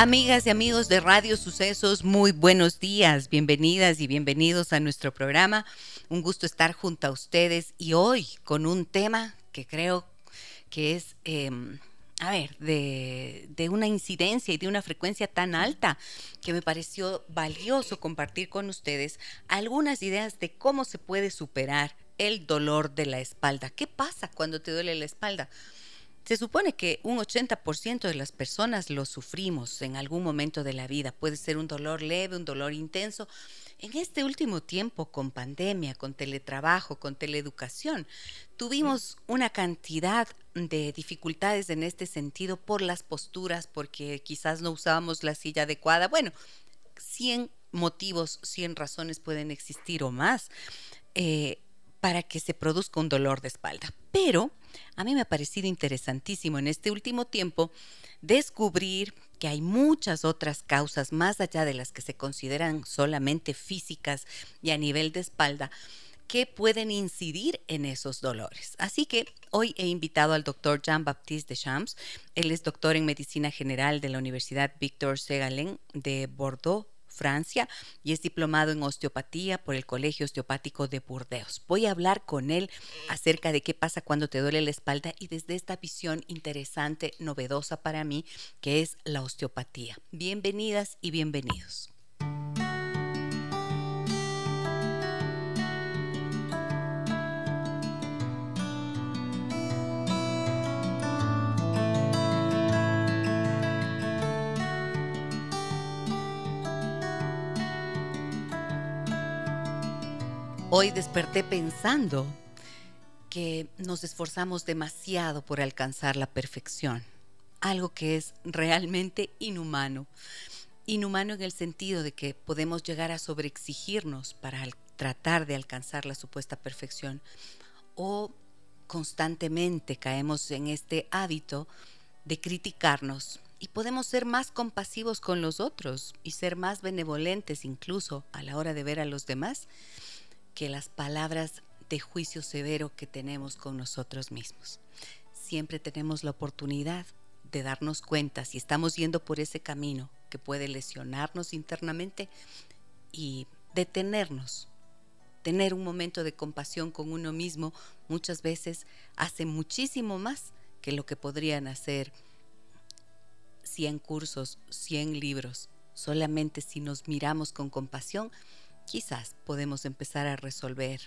Amigas y amigos de Radio Sucesos, muy buenos días, bienvenidas y bienvenidos a nuestro programa. Un gusto estar junto a ustedes y hoy con un tema que creo que es, em, a ver, de, de una incidencia y de una frecuencia tan alta que me pareció valioso compartir con ustedes algunas ideas de cómo se puede superar el dolor de la espalda. ¿Qué pasa cuando te duele la espalda? Se supone que un 80% de las personas lo sufrimos en algún momento de la vida. Puede ser un dolor leve, un dolor intenso. En este último tiempo, con pandemia, con teletrabajo, con teleeducación, tuvimos una cantidad de dificultades en este sentido por las posturas, porque quizás no usábamos la silla adecuada. Bueno, 100 motivos, 100 razones pueden existir o más eh, para que se produzca un dolor de espalda. Pero a mí me ha parecido interesantísimo en este último tiempo descubrir que hay muchas otras causas más allá de las que se consideran solamente físicas y a nivel de espalda que pueden incidir en esos dolores. Así que hoy he invitado al doctor Jean-Baptiste Deschamps. Él es doctor en medicina general de la Universidad Victor Segalen de Bordeaux, Francia y es diplomado en osteopatía por el Colegio Osteopático de Burdeos. Voy a hablar con él acerca de qué pasa cuando te duele la espalda y desde esta visión interesante, novedosa para mí, que es la osteopatía. Bienvenidas y bienvenidos. Hoy desperté pensando que nos esforzamos demasiado por alcanzar la perfección, algo que es realmente inhumano. Inhumano en el sentido de que podemos llegar a sobreexigirnos para tratar de alcanzar la supuesta perfección o constantemente caemos en este hábito de criticarnos y podemos ser más compasivos con los otros y ser más benevolentes incluso a la hora de ver a los demás que las palabras de juicio severo que tenemos con nosotros mismos. Siempre tenemos la oportunidad de darnos cuenta si estamos yendo por ese camino que puede lesionarnos internamente y detenernos. Tener un momento de compasión con uno mismo muchas veces hace muchísimo más que lo que podrían hacer 100 cursos, 100 libros. Solamente si nos miramos con compasión, quizás podemos empezar a resolver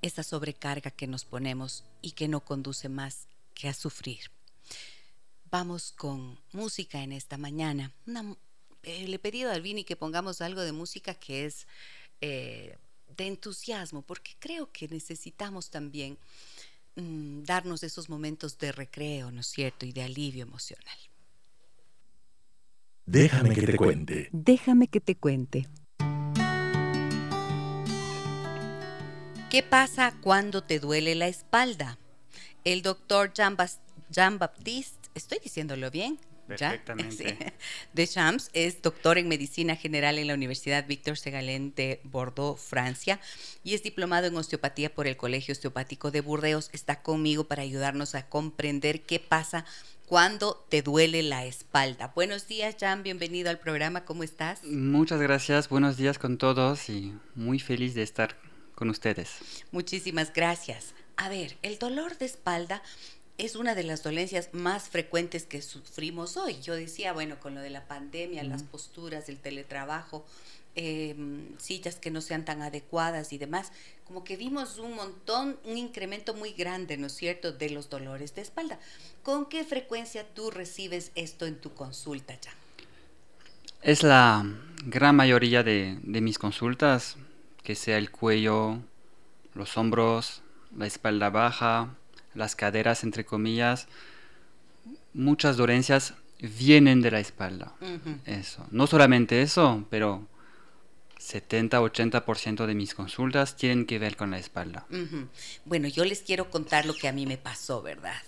esa sobrecarga que nos ponemos y que no conduce más que a sufrir. Vamos con música en esta mañana. Eh, le he pedido a Alvini que pongamos algo de música que es eh, de entusiasmo, porque creo que necesitamos también mm, darnos esos momentos de recreo, ¿no es cierto? Y de alivio emocional. Déjame que te cuente. Déjame que te cuente. ¿Qué pasa cuando te duele la espalda? El doctor Jean-Baptiste, estoy diciéndolo bien, Perfectamente. De Champs es doctor en medicina general en la Universidad Victor Segalén de Bordeaux, Francia, y es diplomado en osteopatía por el Colegio Osteopático de Burdeos. Está conmigo para ayudarnos a comprender qué pasa cuando te duele la espalda. Buenos días, Jan, bienvenido al programa, ¿cómo estás? Muchas gracias, buenos días con todos y muy feliz de estar con ustedes. Muchísimas gracias. A ver, el dolor de espalda es una de las dolencias más frecuentes que sufrimos hoy. Yo decía, bueno, con lo de la pandemia, las posturas, el teletrabajo, em, sillas que no sean tan adecuadas y demás, como que vimos un montón, un incremento muy grande, ¿no es cierto?, de los dolores de espalda. ¿Con qué frecuencia tú recibes esto en tu consulta ya? Es la gran mayoría de, de mis consultas que sea el cuello, los hombros, la espalda baja, las caderas, entre comillas, muchas dolencias vienen de la espalda. Eso. No solamente eso, pero 70-80% de mis consultas tienen que ver con la espalda. Bueno, yo les quiero contar lo que a mí me pasó, ¿verdad?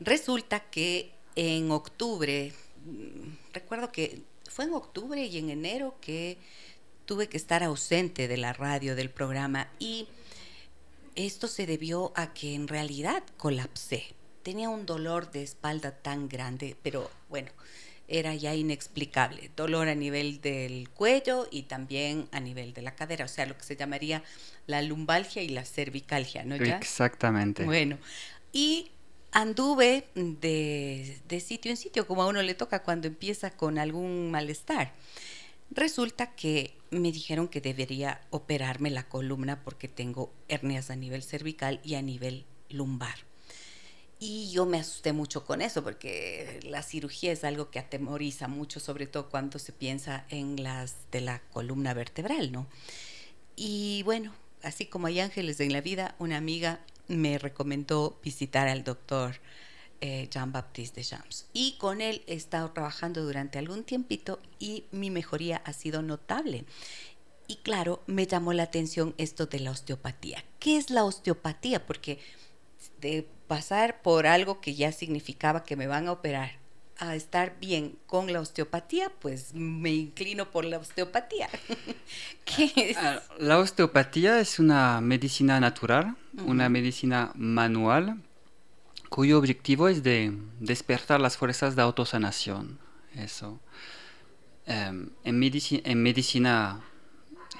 Resulta que en octubre, mm, recuerdo que fue en octubre y en enero que tuve que estar ausente de la radio, del programa, y esto se debió a que en realidad colapsé. Tenía un dolor de espalda tan grande, pero bueno, era ya inexplicable. Dolor a nivel del cuello y también a nivel de la cadera, o sea, lo que se llamaría la lumbalgia y la cervicalgia, ¿no? Exactamente. Bueno, y anduve de, de, sitio en sitio, como a uno le toca cuando empieza con algún malestar. Resulta que me dijeron que debería operarme la columna porque tengo hernias a nivel cervical y a nivel lumbar. Y yo me asusté mucho con eso porque la cirugía es algo que atemoriza mucho, sobre todo cuando se piensa en las de la columna vertebral, ¿no? Y bueno, así como hay ángeles en la vida, una amiga me recomendó visitar al doctor eh, Jean-Baptiste de Champs. Y con él he estado trabajando durante algún tiempito y mi mejoría ha sido notable. Y claro, me llamó la atención esto de la osteopatía. ¿Qué es la osteopatía? Porque de pasar por algo que ya significaba que me van a operar a estar bien con la osteopatía, pues me inclino por la osteopatía. ¿Qué es? Ah, la osteopatía es una medicina natural, una medicina manual, cuyo objetivo es de despertar las fuerzas de autosanación. Eso. Em, en, medicina, en medicina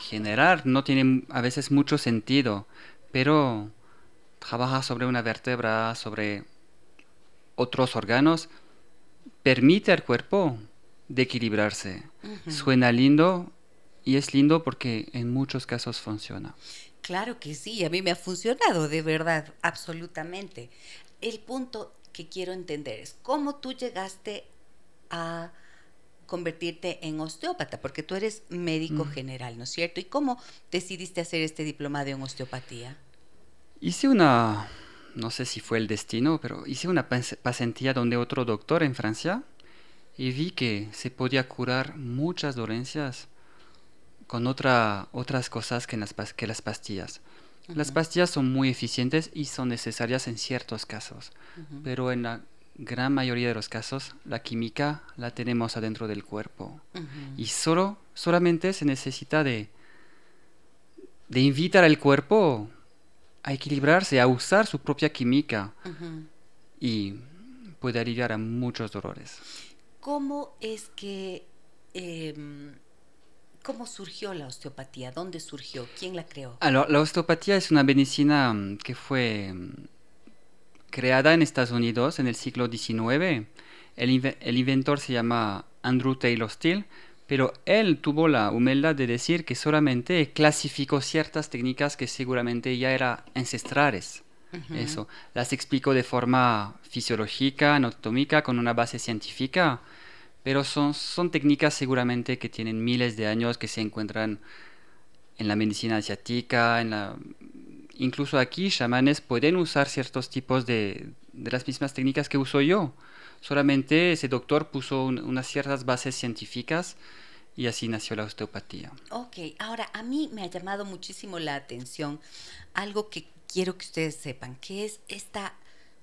general no tiene a veces mucho sentido, pero trabaja sobre una vértebra, sobre otros órganos, permite al cuerpo de equilibrarse. Suena lindo y es lindo porque en muchos casos funciona. Claro que sí, a mí me ha funcionado, de verdad, absolutamente. El punto que quiero entender es cómo tú llegaste a convertirte en osteópata, porque tú eres médico mm. general, ¿no es cierto? ¿Y cómo decidiste hacer este diplomado en osteopatía? Hice una, no sé si fue el destino, pero hice una pasantía donde otro doctor en Francia y vi que se podía curar muchas dolencias con otra, otras cosas que, las, que las pastillas. Las pastillas son muy eficientes y son necesarias en ciertos casos, pero en la gran mayoría de los casos la química la tenemos adentro del cuerpo. Y solo solamente se necesita de de invitar al cuerpo a equilibrarse, a usar su propia química y puede aliviar a muchos dolores. ¿Cómo es que... Em, ¿Cómo surgió la osteopatía? ¿Dónde surgió? ¿Quién la creó? Ah, la osteopatía es una medicina mm, que fue mm, creada en Estados Unidos en el siglo XIX. El, el inventor se llama Andrew Taylor Still pero él tuvo la humildad de decir que solamente clasificó ciertas técnicas que seguramente ya eran ancestrales. Eso, las explicó de forma fisiológica, anatómica, con una base científica, pero son, son técnicas seguramente que tienen miles de años, que se encuentran en la medicina asiática, en la... incluso aquí chamanes pueden usar ciertos tipos de, de las mismas técnicas que uso yo. Solamente ese doctor puso unas ciertas bases científicas y así nació la osteopatía. Ok, ahora a mí me ha llamado muchísimo la atención algo que quiero que ustedes sepan, que es esta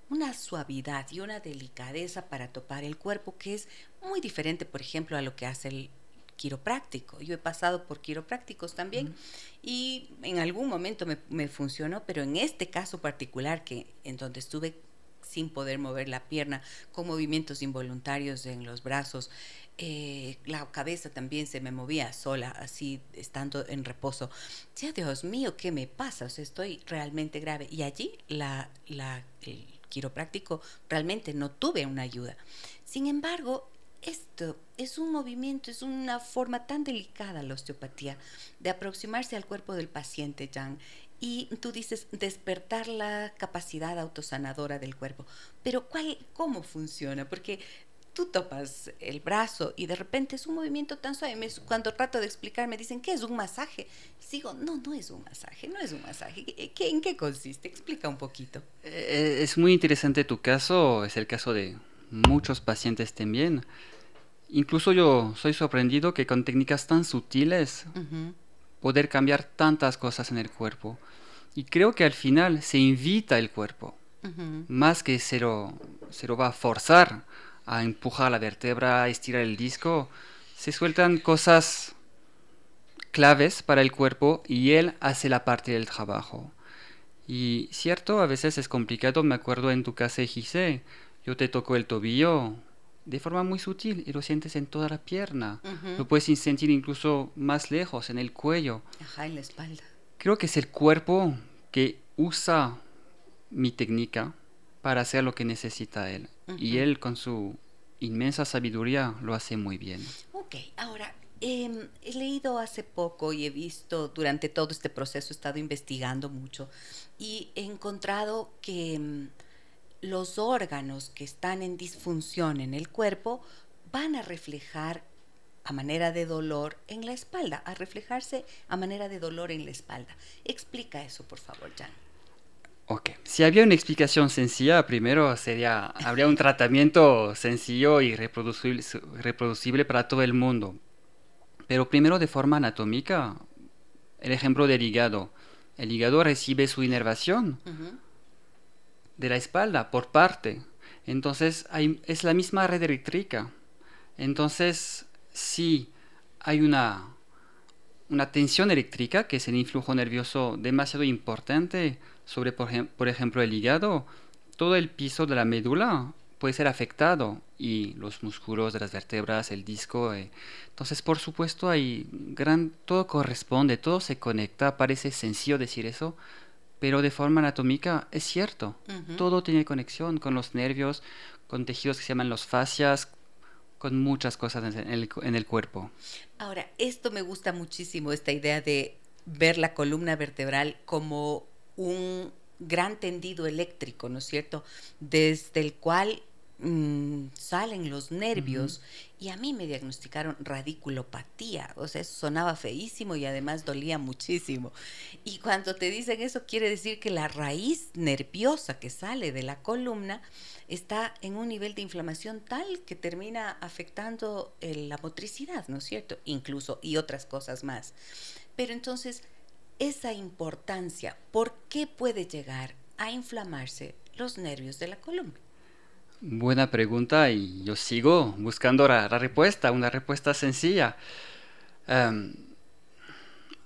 una suavidad y una delicadeza para topar el cuerpo que es muy diferente, por ejemplo, a lo que hace el quiropráctico. Yo he pasado por quiroprácticos también y en algún momento me, me, funcionó, pero en este caso particular, que en donde estuve sin poder mover la pierna, con movimientos involuntarios en los brazos, eh, la cabeza también se me movía sola, así estando en reposo. Ya, Dios mío, ¿qué me pasa? O sea, estoy realmente grave. Y allí la, la, el quiropráctico realmente no tuve una ayuda. Sin embargo, esto es un movimiento, es una forma tan delicada la osteopatía de aproximarse al cuerpo del paciente, Jan. Y tú dices despertar la capacidad autosanadora del cuerpo. Pero ¿cuál, ¿cómo funciona? Porque tú topas el brazo y de repente es un movimiento tan suave. cuando trato de explicar me dicen, ¿qué es un masaje? Y digo, no, no es un masaje, no es un masaje. ¿En qué consiste? Explica un poquito. Eh, es muy interesante tu caso, es el caso de muchos pacientes también. Incluso yo soy sorprendido que con técnicas tan sutiles poder cambiar tantas cosas en el cuerpo. Y creo que al final se invita el cuerpo, más que se lo, se lo va a forzar a empujar la vértebra, a estirar el disco, se sueltan cosas claves para el cuerpo y él hace la parte del trabajo. Y cierto, a veces es complicado, me acuerdo en tu casa, Gise, yo te toco el tobillo de forma muy sutil y lo sientes en toda la pierna. Lo puedes sentir incluso más lejos, en el cuello. Ajá, en la espalda. Creo que es el cuerpo que usa mi técnica para hacer lo que necesita él. Y él con su inmensa sabiduría lo hace muy bien. Ok, ahora, em, he leído hace poco y he visto durante todo este proceso, he estado investigando mucho y he encontrado que em, los órganos que están en disfunción en el cuerpo van a reflejar a manera de dolor en la espalda, a reflejarse a manera de dolor en la espalda. Explica eso, por favor, Jan. Ok, si había una explicación sencilla, primero sería, habría un tratamiento sencillo y reproducible, reproducible para todo el mundo. Pero primero de forma anatómica, el ejemplo del hígado. El hígado recibe su inervación de la espalda por parte. Entonces hay, es la misma red eléctrica. Entonces, si hay una, una tensión eléctrica, que es el influjo nervioso demasiado importante, sobre, por, ejemplo, el hígado, todo el piso de la médula puede ser afectado y los músculos de las vértebras, el disco. Eh. Entonces, por supuesto, hay gran, todo corresponde, todo se conecta. Parece sencillo decir eso, pero de forma anatómica es cierto. Todo tiene conexión con los nervios, con tejidos que se llaman los fascias, con muchas cosas en el, en el cuerpo. Ahora, esto me gusta muchísimo, esta idea de ver la columna vertebral como un gran tendido eléctrico, ¿no es cierto? Desde el cual mm, salen los nervios y a mí me diagnosticaron radiculopatía, o sea, eso sonaba feísimo y además dolía muchísimo. Y cuando te dicen eso quiere decir que la raíz nerviosa que sale de la columna está en un nivel de inflamación tal que termina afectando eh, la motricidad, ¿no es cierto? Incluso y otras cosas más. Pero entonces esa importancia, ¿por qué puede llegar a inflamarse los nervios de la columna? Buena pregunta y yo sigo buscando la, respuesta, una respuesta sencilla. Em,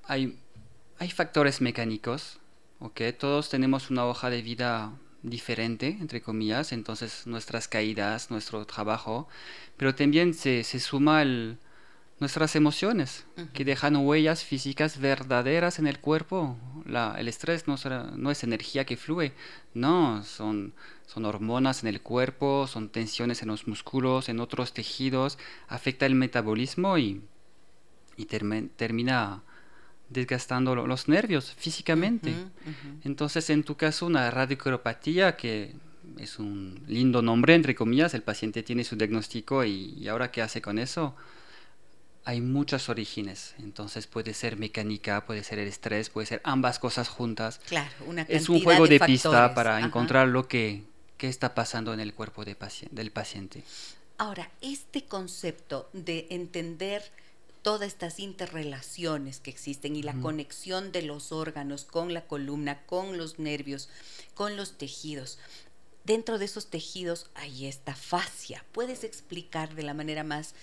hay, hay, factores mecánicos, ¿ok? Todos tenemos una hoja de vida diferente, entre comillas, entonces nuestras caídas, nuestro trabajo, pero también se, se suma el, nuestras emociones, que dejan huellas físicas verdaderas en el cuerpo. el estrés no, no, es energía que fluye, no, son, son hormonas en el cuerpo, son tensiones en los músculos, en otros tejidos, afecta el metabolismo y, y termina desgastando los nervios físicamente. Entonces, en tu caso, una radiculopatía que es un lindo nombre, entre comillas, el paciente tiene su diagnóstico y, y ahora qué hace con eso hay muchos orígenes. Entonces puede ser mecánica, puede ser el estrés, puede ser ambas cosas juntas. Claro, una Es un juego de, pista para encontrar lo que, está pasando en el cuerpo de del paciente. Ahora, este concepto de entender todas estas interrelaciones que existen y la conexión de los órganos con la columna, con los nervios, con los tejidos. Dentro de esos tejidos hay esta fascia. ¿Puedes explicar de la manera más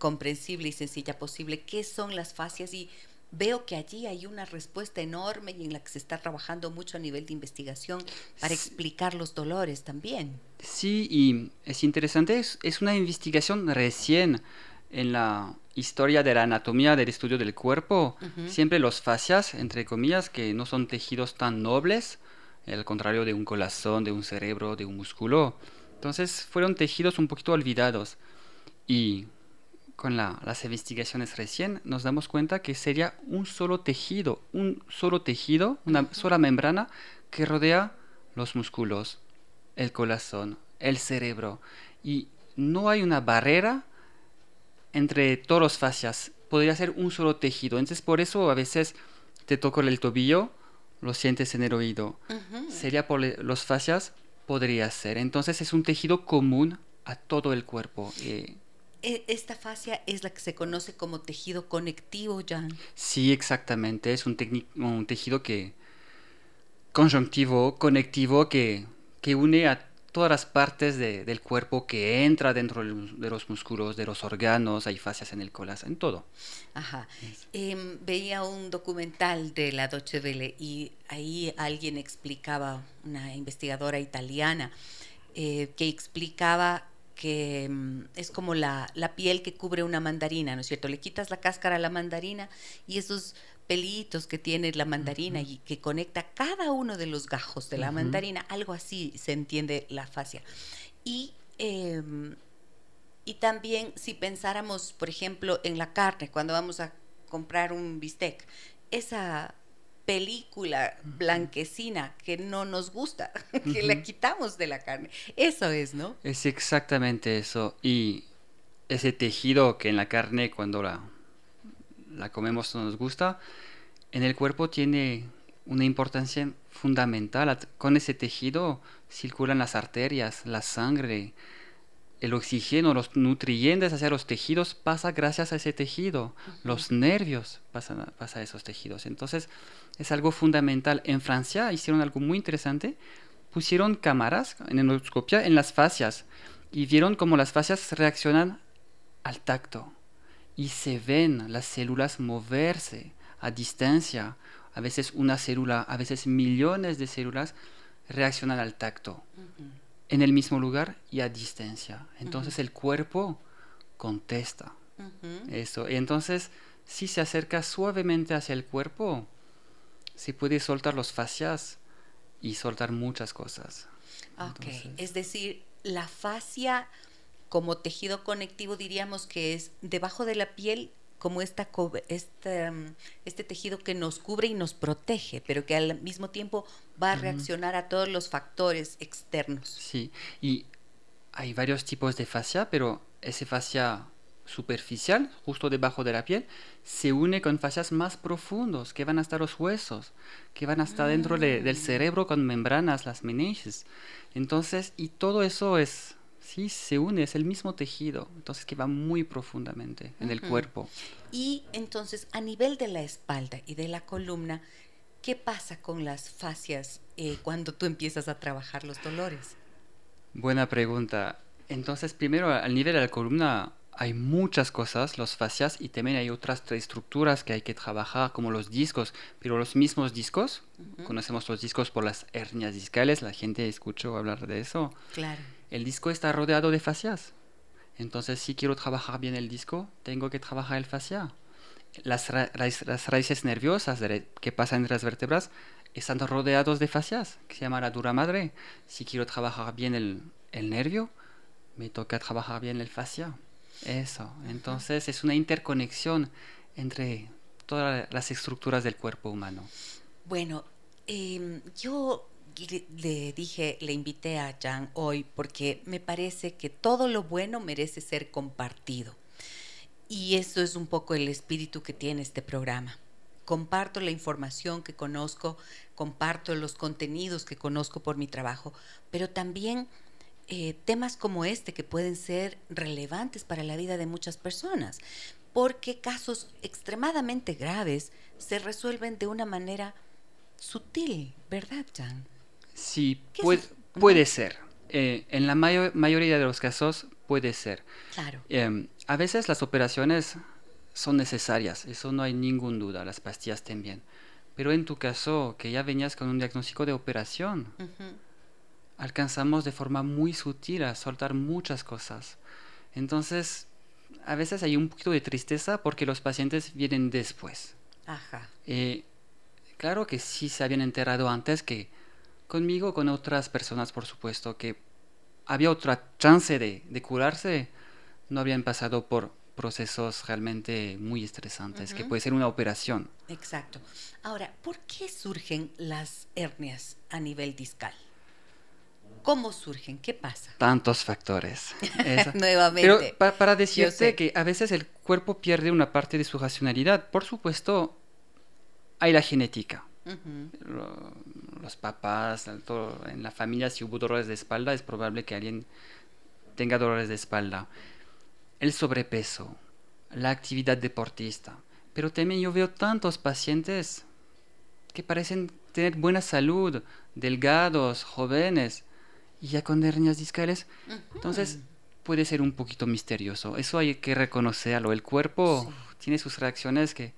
comprensible y sencilla posible qué son las fascias y veo que allí hay una respuesta enorme y en la que se está trabajando mucho a nivel de investigación para explicar los dolores también. Sí, y es interesante, es, una investigación recién en la historia de la anatomía del estudio del cuerpo. Siempre los fascias, entre comillas, que no son tejidos tan nobles, al contrario de un corazón, de un cerebro, de un músculo. Entonces fueron tejidos un poquito olvidados. Y con las investigaciones recién, nos damos cuenta que sería un solo tejido, un solo tejido, una sola membrana que rodea los músculos, el corazón, el cerebro. Y no hay una barrera entre todos los fascias. Podría ser un solo tejido. Entonces, por eso a veces te toco el tobillo, lo sientes en el oído. Sería por los fascias, podría ser. Entonces, es un tejido común a todo el cuerpo. Eh. E, esta fascia es la que se conoce como tejido conectivo, Jan. Sí, exactamente. Es un, un tejido que conjuntivo, conectivo, que, que une a todas las partes del cuerpo que entra dentro de los músculos, de los órganos, hay fascias en el corazón, en todo. Ajá. Em, veía un documental de la Deutsche Welle y ahí alguien explicaba, una investigadora italiana, eh, que explicaba que em, es como la, la, piel que cubre una mandarina, ¿no es cierto? Le quitas la cáscara a la mandarina y esos pelitos que tiene la mandarina y que conecta cada uno de los gajos de la mandarina, algo así se entiende la fascia. Y, em, y también si pensáramos, por ejemplo, en la carne, cuando vamos a comprar un bistec, esa película blanquecina que no nos gusta, que la quitamos de la carne. Eso es, ¿no? Es exactamente eso. Y ese tejido que en la carne cuando la la comemos no nos gusta, en el cuerpo tiene una importancia fundamental. Con ese tejido circulan las arterias, la sangre, el oxígeno, los nutrientes hacia los tejidos pasa gracias a ese tejido. Los nervios pasan, a esos tejidos. Entonces es algo fundamental. En Francia hicieron algo muy interesante. Pusieron cámaras en endoscopia en las fascias y vieron cómo las fascias reaccionan al tacto y se ven las células moverse a distancia. A veces una célula, a veces millones de células reaccionan al tacto en el mismo lugar y a distancia. Entonces el cuerpo contesta eso. Y entonces, si se acerca suavemente hacia el cuerpo, se puede soltar los fascias y soltar muchas cosas. Ok, es decir, la fascia como tejido conectivo diríamos que es debajo de la piel como esta, este, este tejido que nos cubre y nos protege, pero que al mismo tiempo va a reaccionar a todos los factores externos. Sí, y hay varios tipos de fascia, pero ese fascia superficial, justo debajo de la piel, se une con fascias más profundos, que van hasta los huesos, que van hasta dentro del mm. cerebro con membranas, las meninges. Entonces, y todo eso es sí se une, es el mismo tejido, entonces que va muy profundamente en el cuerpo. Y entonces a nivel de la espalda y de la columna, ¿qué pasa con las fascias eh, cuando tú empiezas a trabajar los dolores? Buena pregunta. Entonces, primero, al nivel de la columna hay muchas cosas, los fascias, y también hay otras estructuras que hay que trabajar, como los discos, pero los mismos discos, conocemos los discos por las hernias discales, la gente escuchó hablar de eso. Claro el disco está rodeado de fascias. Entonces, si quiero trabajar bien el disco, tengo que trabajar el fascia. Las, raíces nerviosas que pasan entre las vértebras están rodeados de fascias, que se llama la dura madre. Si quiero trabajar bien el, nervio, me toca trabajar bien el fascia. Eso. Entonces, es una interconexión entre todas las estructuras del cuerpo humano. Bueno, em, yo le, dije, le invité a Jan hoy porque me parece que todo lo bueno merece ser compartido. Y eso es un poco el espíritu que tiene este programa. Comparto la información que conozco, comparto los contenidos que conozco por mi trabajo, pero también eh, temas como este que pueden ser relevantes para la vida de muchas personas, porque casos extremadamente graves se resuelven de una manera sutil, ¿verdad, Jan? Sí, puede, puede ser. Eh, en la mayoría de los casos puede ser. Claro. Em, a veces las operaciones son necesarias, eso no hay ninguna duda, las pastillas también. Pero en tu caso, que ya venías con un diagnóstico de operación, alcanzamos de forma muy sutil a soltar muchas cosas. Entonces, a veces hay un poquito de tristeza porque los pacientes vienen después. Ajá. Eh, claro que sí se habían enterado antes que conmigo, con otras personas, por supuesto, que había otra chance de, curarse, no habían pasado por procesos realmente muy estresantes, que puede ser una operación. Exacto. Ahora, ¿por qué surgen las hernias a nivel discal? ¿Cómo surgen? ¿Qué pasa? Tantos factores. Nuevamente. Pero para decirte que a veces el cuerpo pierde una parte de su racionalidad. Por supuesto, hay la genética. Los papás, en la familia, si hubo dolores de espalda, es probable que alguien tenga dolores de espalda. El sobrepeso, la actividad deportista. Pero también yo veo tantos pacientes que parecen tener buena salud, delgados, jóvenes, y ya con hernias discales. Entonces puede ser un poquito misterioso. Eso hay que reconocerlo. El cuerpo tiene sus reacciones que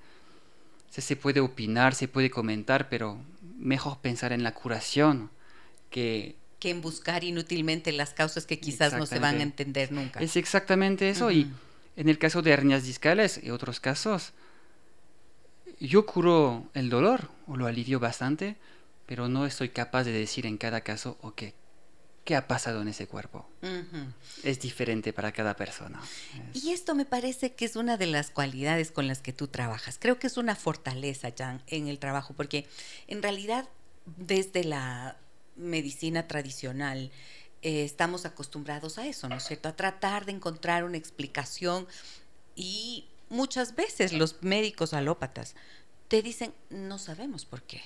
se, puede opinar, se puede comentar, pero mejor pensar en la curación que... Que en buscar inútilmente las causas que quizás no se van a entender nunca. Es exactamente eso. Y en el caso de hernias discales y otros casos, yo curo el dolor o lo alivio bastante, pero no estoy capaz de decir en cada caso, ok, ¿qué ha pasado en ese cuerpo? Es diferente para cada persona. Y esto me parece que es una de las cualidades con las que tú trabajas. Creo que es una fortaleza, Jan, en el trabajo, porque en realidad desde la medicina tradicional, eh, estamos acostumbrados a eso, ¿no es cierto? A tratar de encontrar una explicación y muchas veces los médicos alópatas te dicen, no sabemos por qué,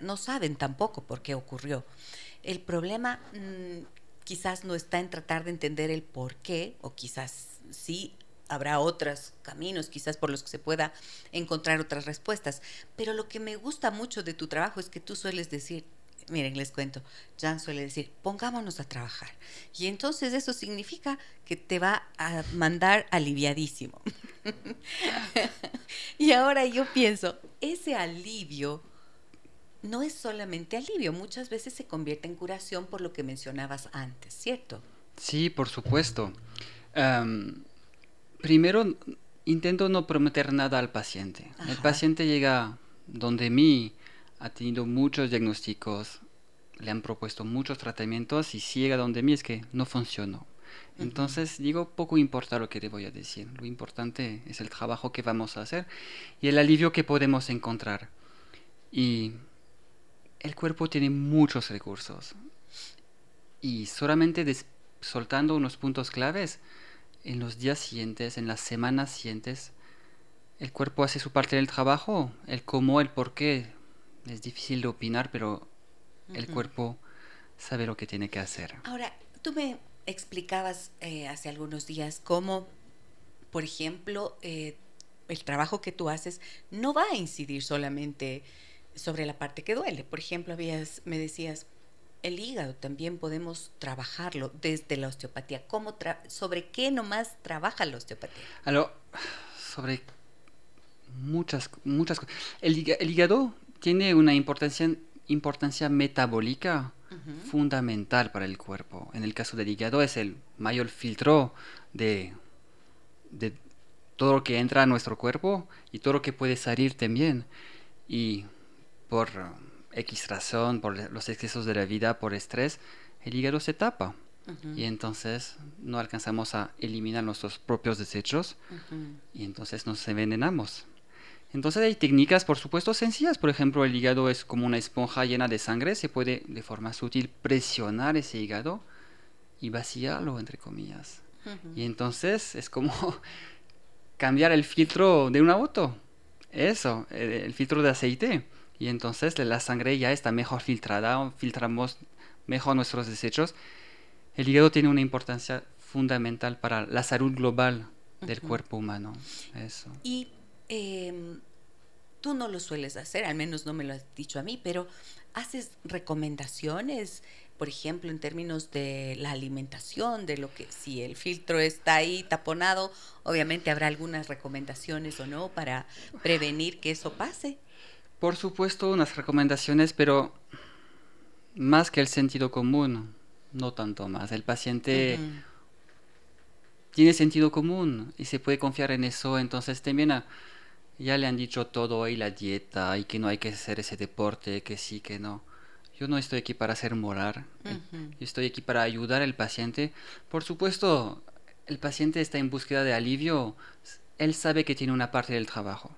no saben tampoco por qué ocurrió. El problema mm, quizás no está en tratar de entender el por qué, o quizás sí habrá otros caminos, quizás por los que se pueda encontrar otras respuestas. Pero lo que me gusta mucho de tu trabajo es que tú sueles decir, miren, les cuento, Jan suele decir, pongámonos a trabajar. Y entonces eso significa que te va a mandar aliviadísimo. y ahora yo pienso, ese alivio no es solamente alivio, muchas veces se convierte en curación por lo que mencionabas antes, ¿cierto? Sí, por supuesto. primero, intento no prometer nada al paciente. El paciente llega donde mí ha tenido muchos diagnósticos, le han propuesto muchos tratamientos y si llega donde mí es que no funcionó. Entonces digo, poco importa lo que te voy a decir, lo importante es el trabajo que vamos a hacer y el alivio que podemos encontrar. Y el cuerpo tiene muchos recursos. Y solamente soltando unos puntos claves, en los días siguientes, en las semanas siguientes, el cuerpo hace su parte del trabajo, el cómo, el por qué, es difícil de opinar, pero el cuerpo sabe lo que tiene que hacer. Ahora, tú me explicabas eh, hace algunos días cómo, por ejemplo, eh, el trabajo que tú haces no va a incidir solamente sobre la parte que duele. Por ejemplo, habías, me decías, el hígado también podemos trabajarlo desde la osteopatía. ¿Cómo ¿Sobre qué nomás trabaja la osteopatía? sobre muchas, muchas cosas. El, el hígado tiene una importancia, importancia metabólica fundamental para el cuerpo. En el caso del hígado es el mayor filtro de, de todo lo que entra a nuestro cuerpo y todo lo que puede salir también. Y por X razón, por los excesos de la vida, por estrés, el hígado se tapa. Y entonces no alcanzamos a eliminar nuestros propios desechos y entonces nos envenenamos. Entonces hay técnicas, por supuesto, sencillas. Por ejemplo, el hígado es como una esponja llena de sangre. Se puede de forma sutil presionar ese hígado y vaciarlo, entre comillas. Y entonces es como cambiar el filtro de un auto. Eso, el filtro de aceite. Y entonces la sangre ya está mejor filtrada, filtramos mejor nuestros desechos. El hígado tiene una importancia fundamental para la salud global del cuerpo humano. Eso. Y Em, tú no lo sueles hacer, al menos no me lo has dicho a mí, pero haces recomendaciones, por ejemplo, en términos de la alimentación, de lo que si el filtro está ahí taponado, obviamente habrá algunas recomendaciones o no para prevenir que eso pase. Por supuesto, unas recomendaciones, pero más que el sentido común, no tanto más. El paciente tiene sentido común y se puede confiar en eso, entonces también a ya le han dicho todo y la dieta y que no hay que hacer ese deporte, que sí, que no. Yo no estoy aquí para hacer morar, eh, yo estoy aquí para ayudar al paciente. Por supuesto, el paciente está en búsqueda de alivio, él sabe que tiene una parte del trabajo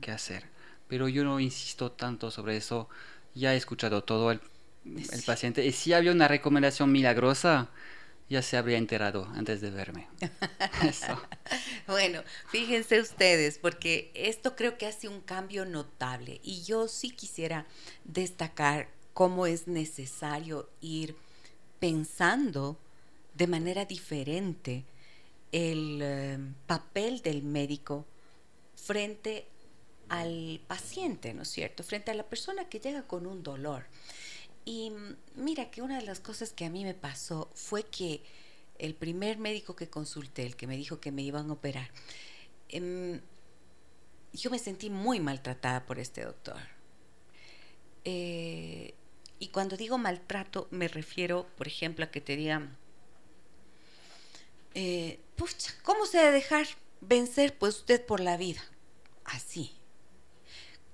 que hacer, pero yo no insisto tanto sobre eso, ya he escuchado todo, el paciente. Y si había una recomendación milagrosa, ya se habría enterado antes de verme. bueno, fíjense ustedes, porque esto creo que hace un cambio notable y yo sí quisiera destacar cómo es necesario ir pensando de manera diferente el eh, papel del médico frente al paciente, ¿no es cierto? Frente a la persona que llega con un dolor. Y mira que una de las cosas que a mí me pasó fue que el primer médico que consulté, el que me dijo que me iban a operar, em, yo me sentí muy maltratada por este doctor. Eh, y cuando digo maltrato, me refiero, por ejemplo, a que te digan, eh, ¿cómo se debe dejar vencer pues usted por la vida? Así.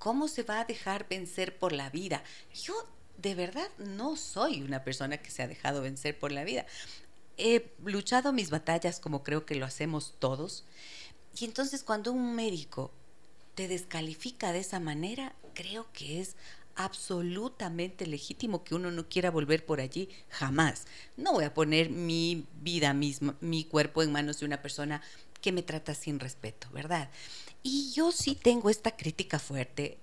¿Cómo se va a dejar vencer por la vida? Yo de verdad no soy una persona que se ha dejado vencer por la vida. He luchado mis batallas como creo que lo hacemos todos. Y entonces cuando un médico te descalifica de esa manera, creo que es absolutamente legítimo que uno no quiera volver por allí jamás. No voy a poner mi vida misma, mi cuerpo en manos de una persona que me trata sin respeto, ¿verdad? Y yo sí tengo esta crítica fuerte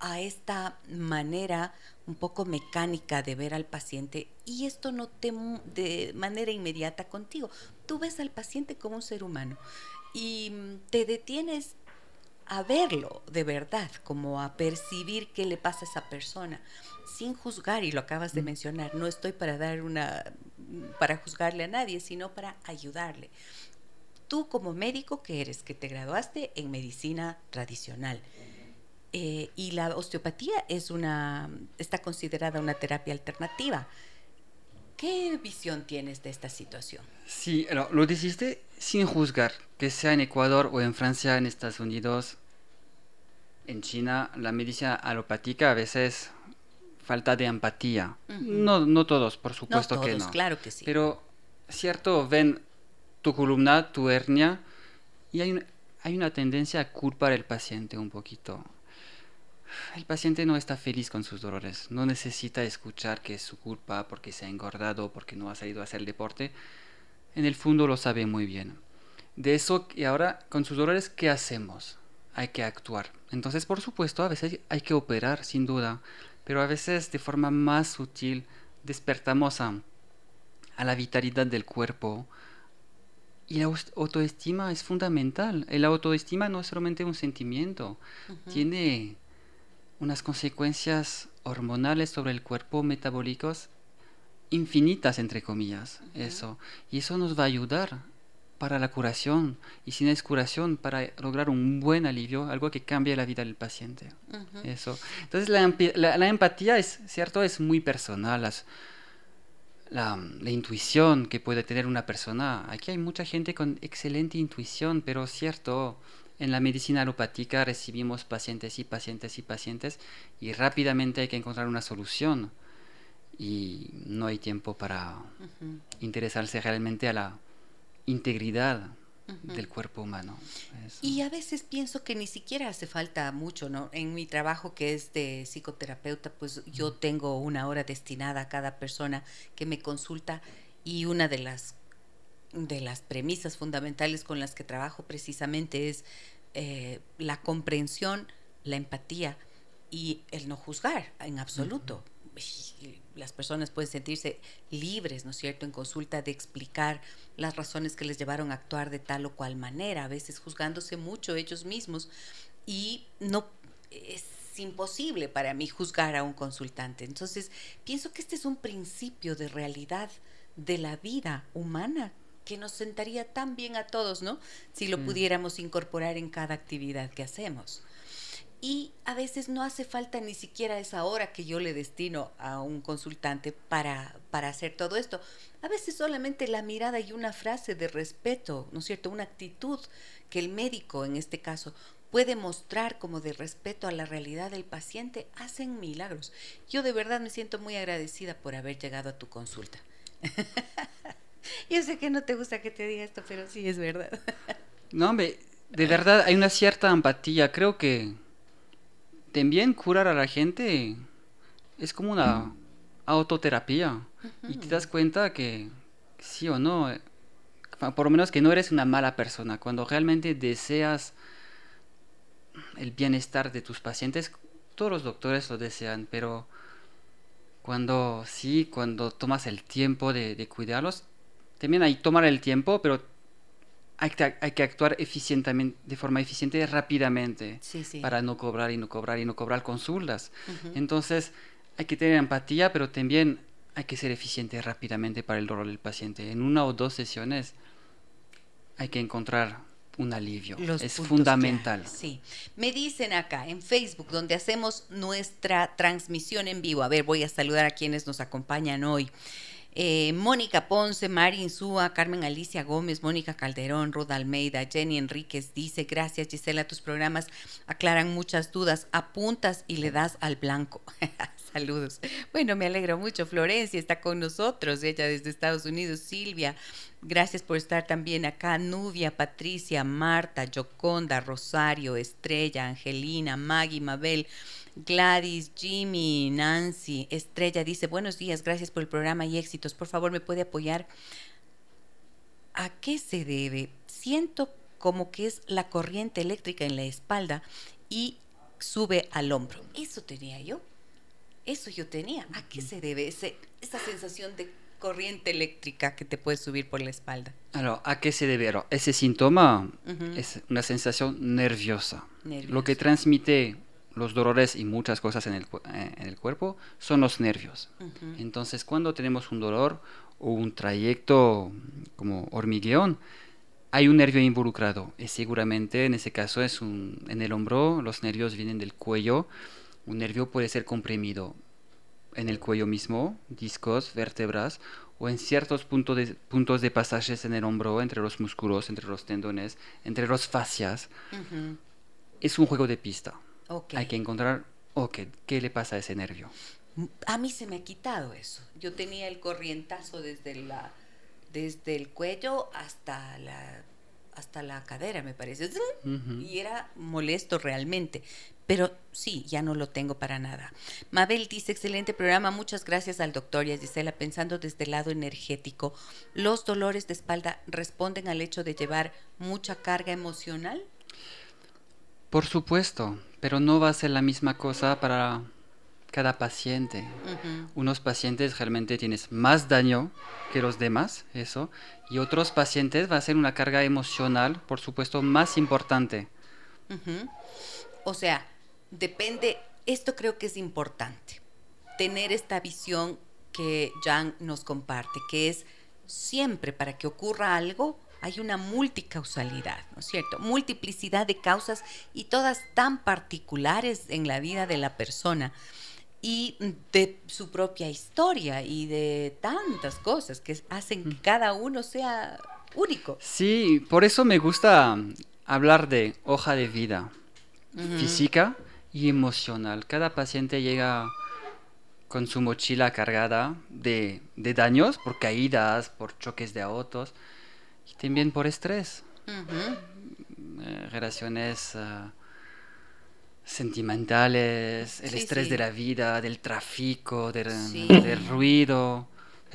a esta manera un poco mecánica de ver al paciente y esto no te de manera inmediata contigo. Tú ves al paciente como un ser humano y te detienes a verlo de verdad, como a percibir qué le pasa a esa persona, sin juzgar, y lo acabas de mm. mencionar, no estoy para dar una, para juzgarle a nadie, sino para ayudarle. Tú como médico que eres, que te graduaste en medicina tradicional, eh, y la osteopatía es una, está considerada una terapia alternativa. ¿Qué visión tienes de esta situación? Sí, lo dijiste sin juzgar, que sea en Ecuador o en Francia, en Estados Unidos, en China, la medicina alopática a veces falta de empatía. no, no todos, por supuesto que no. Claro que sí. Pero, cierto, ven tu columna, tu hernia, y hay, hay una tendencia a culpar al paciente un poquito. El paciente no está feliz con sus dolores, no necesita escuchar que es su culpa porque se ha engordado, porque no ha salido a hacer el deporte. En el fondo lo sabe muy bien. De eso, y ahora con sus dolores, ¿qué hacemos? Hay que actuar. Entonces, por supuesto, a veces hay que operar, sin duda, pero a veces de forma más sutil despertamos a, la vitalidad del cuerpo. Y la autoestima es fundamental. La autoestima no es solamente un sentimiento, tiene unas consecuencias hormonales sobre el cuerpo metabólicos infinitas, entre comillas, eso. Y eso nos va a ayudar para la curación y si no es curación para lograr un buen alivio, algo que cambie la vida del paciente. Eso. Entonces la, la, empatía es cierto, es muy personal. La, la, intuición que puede tener una persona. Aquí hay mucha gente con excelente intuición, pero cierto, en la medicina alopática recibimos pacientes y pacientes y pacientes y rápidamente hay que encontrar una solución y no hay tiempo para interesarse realmente a la integridad del cuerpo humano. Y a veces pienso que ni siquiera hace falta mucho, ¿no? En mi trabajo que es de psicoterapeuta, pues yo tengo una hora destinada a cada persona que me consulta y una de las de las premisas fundamentales con las que trabajo precisamente es eh, la comprensión, la empatía y el no juzgar en absoluto las personas pueden sentirse libres, ¿no es cierto?, en consulta de explicar las razones que les llevaron a actuar de tal o cual manera, a veces juzgándose mucho ellos mismos y no es imposible para mí juzgar a un consultante. Entonces, pienso que este es un principio de realidad de la vida humana que nos sentaría tan bien a todos, ¿no? Si lo pudiéramos incorporar en cada actividad que hacemos. Y a veces no hace falta ni siquiera esa hora que yo le destino a un consultante para, para hacer todo esto. A veces solamente la mirada y una frase de respeto, ¿no es cierto? Una actitud que el médico, en este caso, puede mostrar como de respeto a la realidad del paciente, hacen milagros. Yo de verdad me siento muy agradecida por haber llegado a tu consulta. Yo sé que no te gusta que te diga esto, pero sí es verdad. no, hombre, de verdad hay una cierta empatía. Creo que también curar a la gente es como una autoterapia. Y te das cuenta que sí o no, eh, por lo menos que no eres una mala persona, cuando realmente deseas el bienestar de tus pacientes, todos los doctores lo desean, pero cuando sí, cuando tomas el tiempo de, cuidarlos, también hay tomar el tiempo, pero hay que, hay que actuar eficientemente, de forma eficiente rápidamente para no cobrar y no cobrar y no cobrar consultas. Entonces, hay que tener empatía, pero también hay que ser eficiente rápidamente para el dolor del paciente. En una o dos sesiones hay que encontrar un alivio. es fundamental. sí. Me dicen acá en Facebook, donde hacemos nuestra transmisión en vivo. A ver, voy a saludar a quienes nos acompañan hoy. Eh, Mónica Ponce, Mari Insúa, Carmen Alicia Gómez, Mónica Calderón, Roda Almeida, Jenny Enríquez dice, gracias Gisela, tus programas aclaran muchas dudas, apuntas y le das al blanco. Saludos. Bueno, me alegro mucho. Florencia está con nosotros, ella desde Estados Unidos. Silvia, gracias por estar también acá. Nubia, Patricia, Marta, Joconda, Rosario, Estrella, Angelina, Maggie, Mabel. Gladys, Jimmy, Nancy, Estrella dice, buenos días, gracias por el programa y éxitos. Por favor, ¿me puede apoyar? ¿A qué se debe? Siento como que es la corriente eléctrica en la espalda y sube al hombro. Eso tenía yo. Eso yo tenía. ¿A qué se debe ese, esa sensación de corriente eléctrica que te puede subir por la espalda? ¿a qué se debe? ese síntoma es una sensación nerviosa. Lo que transmite los dolores y muchas cosas en el, eh, en el cuerpo son los nervios. Entonces, cuando tenemos un dolor o un trayecto como hormigueón, hay un nervio involucrado. Y seguramente en ese caso es un, en el hombro, los nervios vienen del cuello. Un nervio puede ser comprimido en el cuello mismo, discos, vértebras, o en ciertos puntos de, puntos de pasajes en el hombro, entre los músculos, entre los tendones, entre los fascias. Es un juego de pista. Hay que encontrar, okay, ¿qué le pasa a ese nervio? A mí se me ha quitado eso. Yo tenía el corrientazo desde, la, desde el cuello hasta la, hasta la cadera, me parece. Y era molesto realmente. Pero sí, ya no lo tengo para nada. Mabel dice, excelente programa, muchas gracias al doctor y a Gisela. Pensando desde el lado energético, ¿los dolores de espalda responden al hecho de llevar mucha carga emocional? Por supuesto, pero no va a ser la misma cosa para cada paciente. Unos pacientes realmente tienes más daño que los demás, eso, y otros pacientes va a ser una carga emocional, por supuesto, más importante. O sea, depende, esto creo que es importante, tener esta visión que Jan nos comparte, que es siempre para que ocurra algo, hay una multicausalidad, ¿no es cierto? Multiplicidad de causas y todas tan particulares en la vida de la persona y de su propia historia y de tantas cosas que hacen que cada uno sea único. Sí, por eso me gusta hablar de hoja de vida física y emocional. Cada paciente llega con su mochila cargada de, de daños por caídas, por choques de autos y también por estrés. Eh, relaciones ah, sentimentales, el estrés de la vida, del tráfico, del, ruido.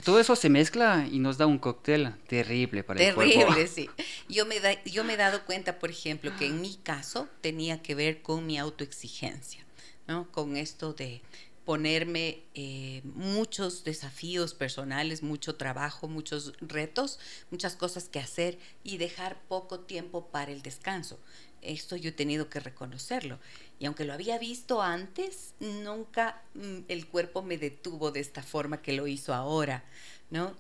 Todo eso se mezcla y nos da un cóctel terrible para el cuerpo. Terrible, sí. Yo me, yo me he dado cuenta, por ejemplo, que en mi caso tenía que ver con mi autoexigencia, ¿no? Con esto de ponerme eh, muchos desafíos personales, mucho trabajo, muchos retos, muchas cosas que hacer y dejar poco tiempo para el descanso. Esto yo he tenido que reconocerlo. Y aunque lo había visto antes, nunca mm, el cuerpo me detuvo de esta forma que lo hizo ahora, ¿no?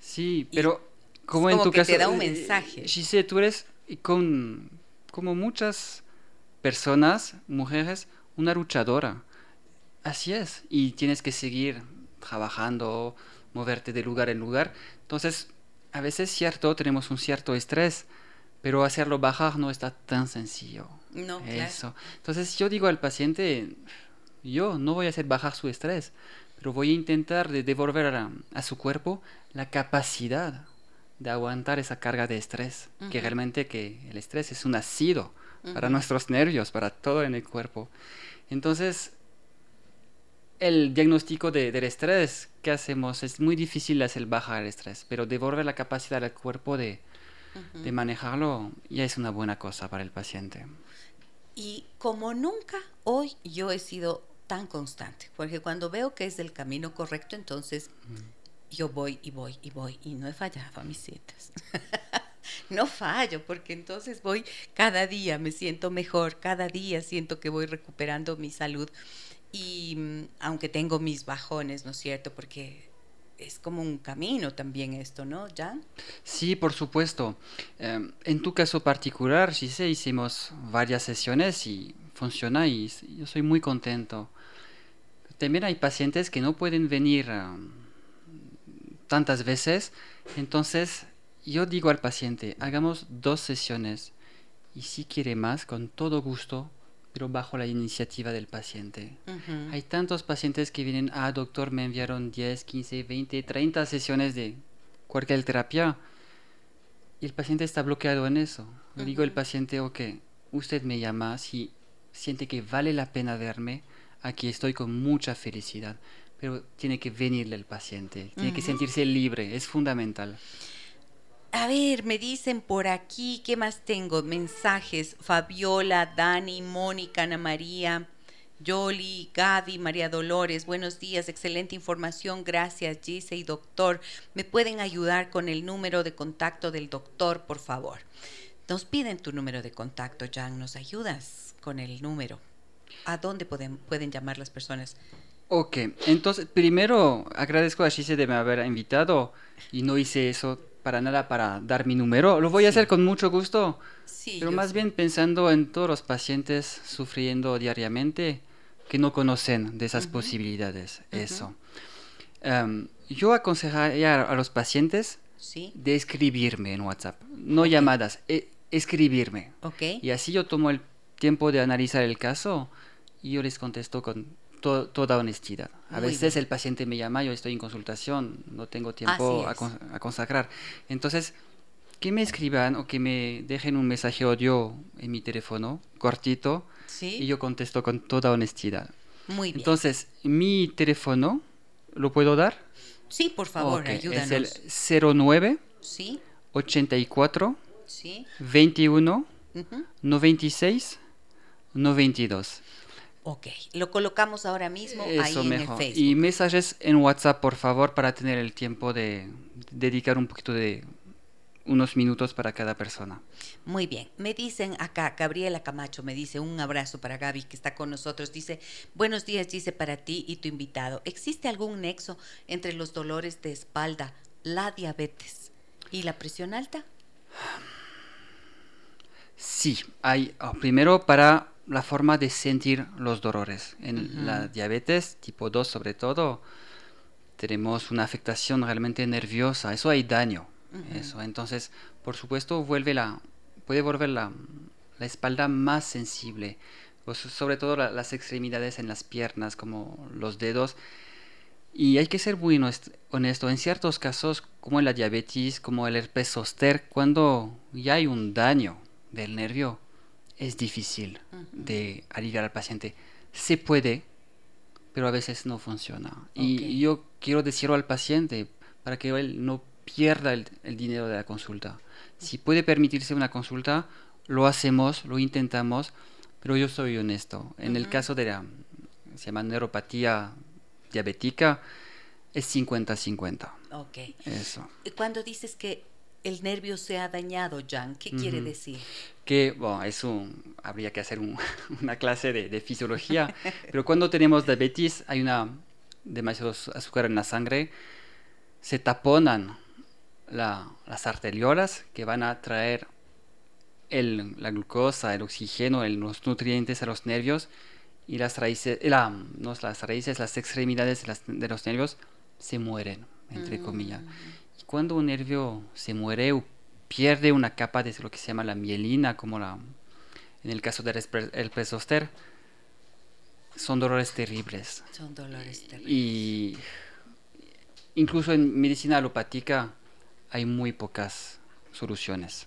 Sí, pero como en tu caso... Te da un eh, mensaje. sé, tú eres con, como muchas personas, mujeres, una luchadora Así es, y tienes que seguir trabajando, moverte de lugar en lugar. Entonces, a veces cierto, tenemos un cierto estrés, pero hacerlo bajar no está tan sencillo. No, Eso. Entonces, yo digo al paciente, yo no voy a hacer bajar su estrés, pero voy a intentar de devolver a, su cuerpo la capacidad de aguantar esa carga de estrés, que realmente que el estrés es un ácido para nuestros nervios, para todo en el cuerpo. Entonces, el diagnóstico de, del estrés, ¿qué hacemos? Es muy difícil hacer bajar el estrés, pero devolver la capacidad al cuerpo de, de manejarlo ya es una buena cosa para el paciente. Y como nunca, hoy yo he sido tan constante, porque cuando veo que es el camino correcto, entonces yo voy y voy y voy y no he fallado a mis citas. no fallo, porque entonces voy cada día, me siento mejor, cada día siento que voy recuperando mi salud y mm, aunque tengo mis bajones, ¿no es cierto? Porque es como un camino también esto, ¿no, Jan? Sí, por supuesto. Em, en tu caso particular, sí, hicimos varias sesiones y funciona y yo soy muy contento. También hay pacientes que no pueden venir tantas veces, entonces yo digo al paciente, hagamos dos sesiones y si quiere más, con todo gusto, pero bajo la iniciativa del paciente. Hay tantos pacientes que vienen, ah, doctor, me enviaron 10, 15, 20, 30 sesiones de cualquier terapia y el paciente está bloqueado en eso. Le digo al paciente, ok, usted me llama si siente que vale la pena verme, aquí estoy con mucha felicidad, pero tiene que venirle el paciente, tiene que sentirse libre, es fundamental. A ver, me dicen por aquí, ¿qué más tengo? Mensajes, Fabiola, Dani, Mónica, Ana María, Yoli, Gaby, María Dolores, buenos días, excelente información, gracias Gise y doctor. ¿Me pueden ayudar con el número de contacto del doctor, por favor? Nos piden tu número de contacto, Jan, ¿nos ayudas con el número? ¿A dónde pueden, pueden llamar las personas? Ok, entonces primero agradezco a Gise de me haber invitado y no hice eso para nada para dar mi número. Lo voy a hacer con mucho gusto, pero más bien pensando en todos los pacientes sufriendo diariamente que no conocen de esas posibilidades. Eso. Em, yo aconsejaría a los pacientes de escribirme en WhatsApp, no llamadas, e, escribirme. Okay. Y así yo tomo el tiempo de analizar el caso y yo les contesto con toda honestidad. A veces el paciente me llama, yo estoy en consultación, no tengo tiempo a, consagrar. Entonces, que me escriban o que me dejen un mensaje audio en mi teléfono, cortito, y yo contesto con toda honestidad. Muy bien. Entonces, mi teléfono, ¿lo puedo dar? Sí, por favor, ayúdanos. Es el 09 ¿Sí? 84 ¿Sí? 21 96 92. Ok, lo colocamos ahora mismo ahí en el Facebook. Y mensajes en WhatsApp, por favor, para tener el tiempo de dedicar un poquito de unos minutos para cada persona. Muy bien. Me dicen acá, Gabriela Camacho me dice un abrazo para Gaby que está con nosotros. Dice, buenos días, dice para ti y tu invitado. ¿Existe algún nexo entre los dolores de espalda, la diabetes y la presión alta? Sí, hay. Oh, primero para la forma de sentir los dolores. En la diabetes tipo 2 sobre todo, tenemos una afectación realmente nerviosa, eso hay daño. eso. Entonces, por supuesto, vuelve la, puede volver la, la espalda más sensible, sobre todo las extremidades en las piernas, como los dedos. Y hay que ser muy honesto, en ciertos casos, como la diabetes, como el herpes zoster, cuando ya hay un daño del nervio, es difícil de aliviar al paciente. Se puede, pero a veces no funciona. Y yo quiero decirlo al paciente para que él no pierda el, dinero de la consulta. Si puede permitirse una consulta, lo hacemos, lo intentamos, pero yo soy honesto. En el caso de la se llama neuropatía diabética, es 50-50. Ok. Eso. Cuando dices que el nervio se ha dañado, Jan, ¿qué quiere decir? Que, bueno, eso habría que hacer una clase de, fisiología, pero cuando tenemos diabetes hay una demasiado azúcar en la sangre, se taponan las arteriolas que van a traer el, la glucosa, el oxígeno, los nutrientes a los nervios y las raíces, la, no, las raíces, las extremidades de, los nervios se mueren, entre comillas. Mm cuando un nervio se muere o pierde una capa de lo que se llama la mielina, como la, en el caso del herpes zoster, son dolores terribles. Son dolores terribles. Y incluso en medicina alopática hay muy pocas soluciones.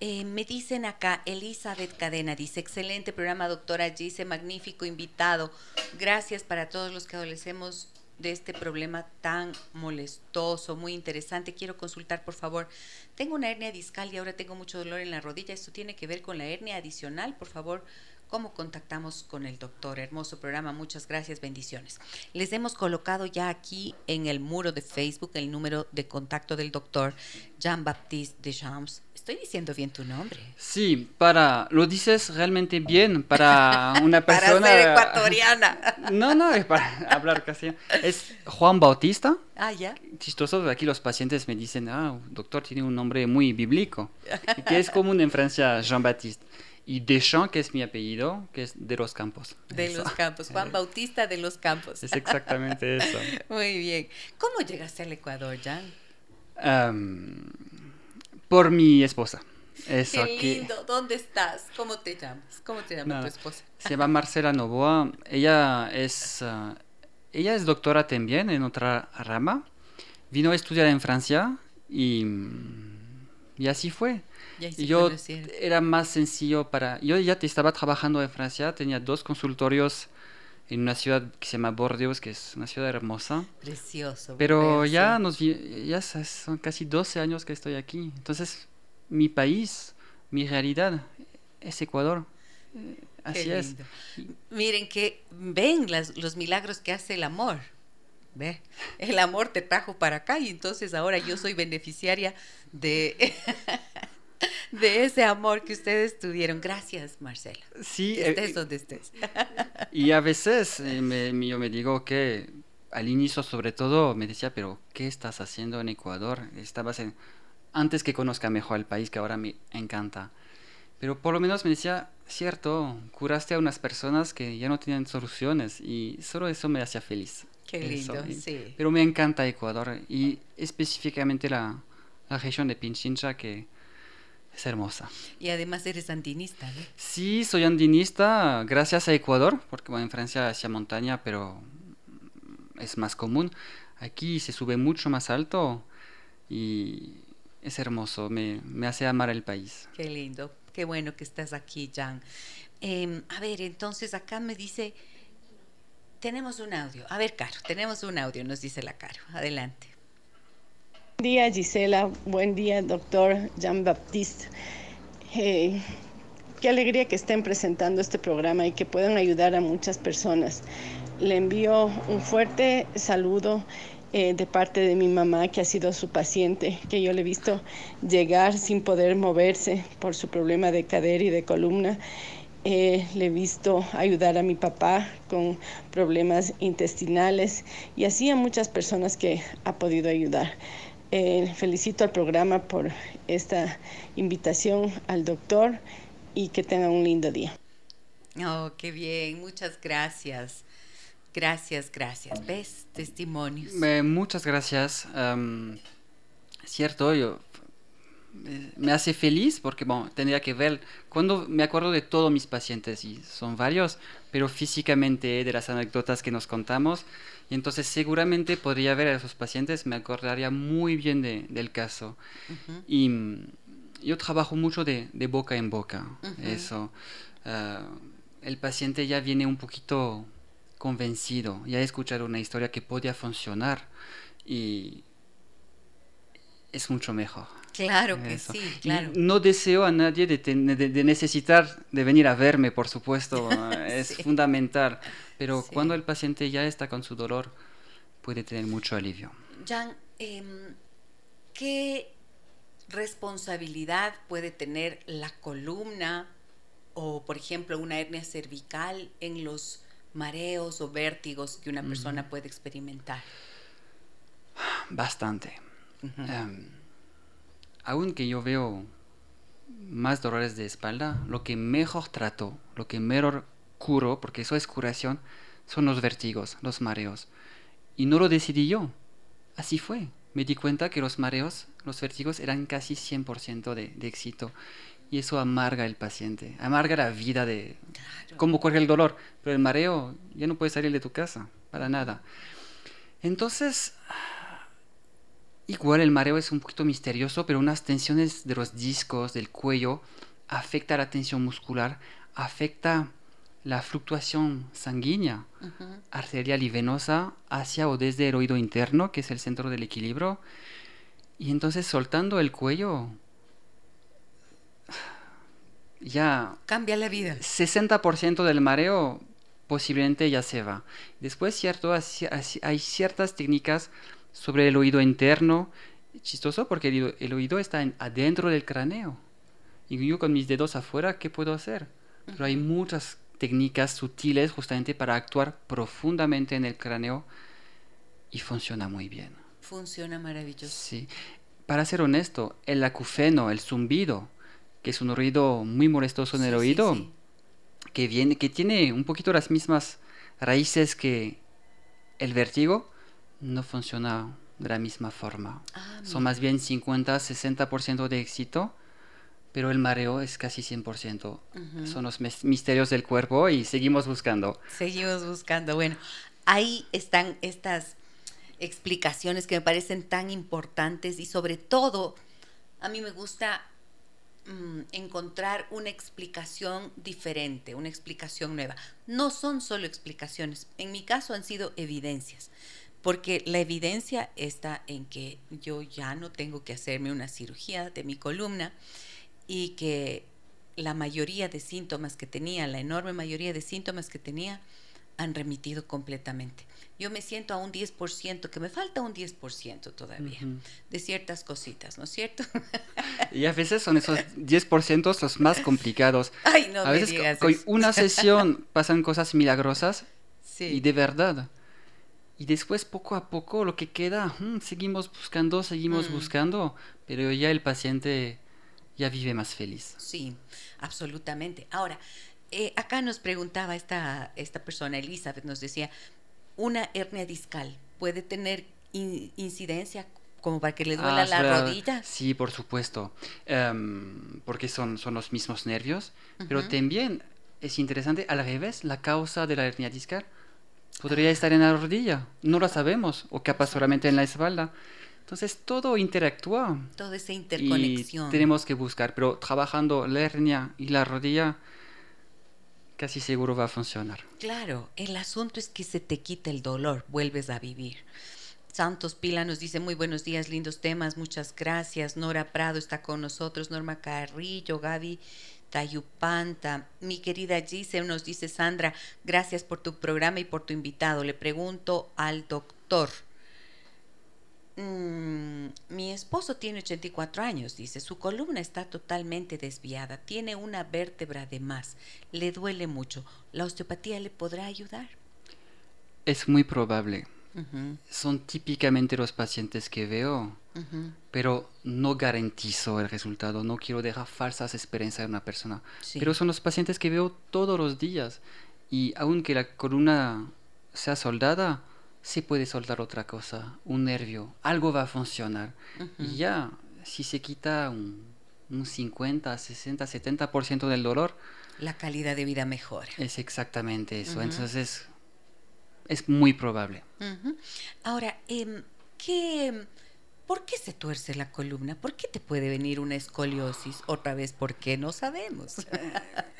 Eh, me dicen acá, Elizabeth Cadena dice, excelente programa, doctora Gise, magnífico invitado. Gracias para todos los que adolecemos de este problema tan molestoso, muy interesante. Quiero consultar, por favor. Tengo una hernia discal y ahora tengo mucho dolor en la rodilla. ¿Esto tiene que ver con la hernia adicional? Por favor, cómo contactamos con el doctor. Hermoso programa, muchas gracias, bendiciones. Les hemos colocado ya aquí en el muro de Facebook el número de contacto del doctor Jean-Baptiste Deschamps. Estoy diciendo bien tu nombre. Sí, para, lo dices realmente bien para una persona... para ser ecuatoriana. No, no, es para hablar casi. Es Juan Bautista. Ah, ya. Chistoso, aquí los pacientes me dicen, ah, doctor, tiene un nombre muy bíblico, que es común en Francia, Jean-Baptiste y Deschamps, que es mi apellido, que es de los Campos. De los Campos, Juan Bautista de los Campos. Es exactamente eso. Muy bien. ¿Cómo llegaste al Ecuador, Jan? Por mi esposa. Eso, Qué lindo. ¿Dónde estás? ¿Cómo te llamas? ¿Cómo te llama tu esposa? Se llama Marcela Novoa. Ella es, ah, ella es doctora también en otra rama. Vino a estudiar en Francia y, y así fue yo era más sencillo para... Yo ya te estaba trabajando en Francia, tenía dos consultorios en una ciudad que se llama Bordeaux, que es una ciudad hermosa. Precioso. Pero ya, nos, ya son casi 12 años que estoy aquí. Entonces, mi país, mi realidad es Ecuador. Eh, así es. Miren que ven las, los milagros que hace el amor. ¿Ve? El amor te trajo para acá y entonces ahora yo soy beneficiaria de, de ese amor que ustedes tuvieron. Gracias, Marcela. Sí. Estés eh, donde estés. Y a veces eh, me, yo me digo que al inicio sobre todo me decía, pero ¿qué estás haciendo en Ecuador? Estabas en... Antes que conozca mejor el país, que ahora me encanta. Pero por lo menos me decía, cierto, curaste a unas personas que ya no tienen soluciones y solo eso me hacía feliz. Qué lindo, sí. Pero me encanta Ecuador y específicamente la, la región de Pinchincha que es hermosa. Y además eres andinista, ¿no? Sí, soy andinista gracias a Ecuador, porque bueno, en Francia hacía montaña, pero es más común. Aquí se sube mucho más alto y es hermoso, me, me hace amar el país. Qué lindo, qué bueno que estás aquí, Jan. Em, a ver, entonces acá me dice, tenemos un audio. A ver, Caro, tenemos un audio, nos dice la Caro. Adelante. Buen día Gisela, buen día doctor Jean-Baptiste. Eh, qué alegría que estén presentando este programa y que puedan ayudar a muchas personas. Le envío un fuerte saludo eh, de parte de mi mamá, que ha sido su paciente, que yo le he visto llegar sin poder moverse por su problema de cadera y de columna. Eh, le he visto ayudar a mi papá con problemas intestinales y así a muchas personas que ha podido ayudar. Eh, felicito al programa por esta invitación al doctor y que tengan un lindo día. Oh, qué bien, muchas gracias. Gracias, gracias. ¿Ves? Testimonios. muchas gracias. cierto, yo me hace feliz porque bueno, tendría que ver, cuando me acuerdo de todos mis pacientes, y son varios, pero físicamente de las anécdotas que nos contamos, y entonces seguramente podría ver a esos pacientes, me acordaría muy bien de, del caso. Y mm, yo trabajo mucho de, de boca en boca, eso. Ah, el paciente ya viene un poquito convencido, ya ha escuchado una historia que podía funcionar y es mucho mejor. Claro que sí, claro. no deseo a nadie de, necesitar de venir a verme, por supuesto, es fundamental, pero cuando el paciente ya está con su dolor, puede tener mucho alivio. Jan, em, ¿qué responsabilidad puede tener la columna o, por ejemplo, una hernia cervical en los mareos o vértigos que una persona puede experimentar? Bastante aunque yo veo más dolores de espalda, lo que mejor trato, lo que mejor curo, porque eso es curación, son los vértigos, los mareos. Y no lo decidí yo, así fue. Me di cuenta que los mareos, los vértigos eran casi 100% de, de éxito. Y eso amarga el paciente, amarga la vida de... Como cualquier el dolor, pero el mareo ya no puede salir de tu casa, para nada. Entonces, igual el mareo es un poquito misterioso, pero unas tensiones de los discos, del cuello, afecta la tensión muscular, afecta la fluctuación sanguínea, arterial y venosa hacia o desde el oído interno, que es el centro del equilibrio. Y entonces soltando el cuello, ya... Cambia la vida. 60% del mareo posiblemente ya se va. Después, cierto, hay ciertas técnicas sobre el oído interno. Chistoso porque el, oído está adentro del cráneo. Y yo con mis dedos afuera, ¿qué puedo hacer? Pero hay muchas técnicas sutiles justamente para actuar profundamente en el cráneo y funciona muy bien. Funciona maravilloso. Sí. Para ser honesto, el acufeno, el zumbido, que es un ruido muy molestoso en el oído, Que, viene, que tiene un poquito las mismas raíces que el vértigo, no funciona de la misma forma. Ah, Son más bien 50-60% de éxito pero el mareo es casi 100%. Son los misterios del cuerpo y seguimos buscando. Seguimos buscando. Bueno, ahí están estas explicaciones que me parecen tan importantes y sobre todo a mí me gusta mm, encontrar una explicación diferente, una explicación nueva. No son solo explicaciones, en mi caso han sido evidencias, porque la evidencia está en que yo ya no tengo que hacerme una cirugía de mi columna y que la mayoría de síntomas que tenía, la enorme mayoría de síntomas que tenía, han remitido completamente. Yo me siento a un 10%, que me falta un 10% todavía, de ciertas cositas, ¿no es cierto? y a veces son esos 10% los más complicados. Ay, no a veces con una sesión pasan cosas milagrosas y de verdad. Y después poco a poco lo que queda, mm, seguimos buscando, seguimos mm. buscando, pero ya el paciente ya vive más feliz. Sí, absolutamente. Ahora, eh, acá nos preguntaba esta, esta persona, Elizabeth, nos decía, ¿una hernia discal puede tener incidencia como para que le duela ah, la rodilla? Sí, por supuesto, em, porque son, son los mismos nervios, pero también es interesante, al revés, la causa de la hernia discal podría estar en la rodilla, no lo sabemos, o capaz solamente en la espalda. Entonces todo interactúa. Toda esa interconexión. Y tenemos que buscar, pero trabajando la hernia y la rodilla, casi seguro va a funcionar. Claro, el asunto es que se te quita el dolor, vuelves a vivir. Santos Pila nos dice muy buenos días, lindos temas, muchas gracias. Nora Prado está con nosotros, Norma Carrillo, Gaby Tayupanta. Mi querida Giselle nos dice Sandra, gracias por tu programa y por tu invitado. Le pregunto al doctor. Mm, mi esposo tiene 84 años, dice, su columna está totalmente desviada, tiene una vértebra de más, le duele mucho. ¿La osteopatía le podrá ayudar? Es muy probable. Son típicamente los pacientes que veo, pero no garantizo el resultado, no quiero dejar falsas esperanzas en una persona. Pero son los pacientes que veo todos los días y aunque la columna sea soldada, se puede soltar otra cosa, un nervio, algo va a funcionar. Y ya, si se quita un, 50, 60, 70% del dolor, la calidad de vida mejora. Es exactamente eso. Entonces, es muy probable. Ahora, eh, ¿qué, ¿por qué se tuerce la columna? ¿Por qué te puede venir una escoliosis? Otra vez, ¿por qué no sabemos?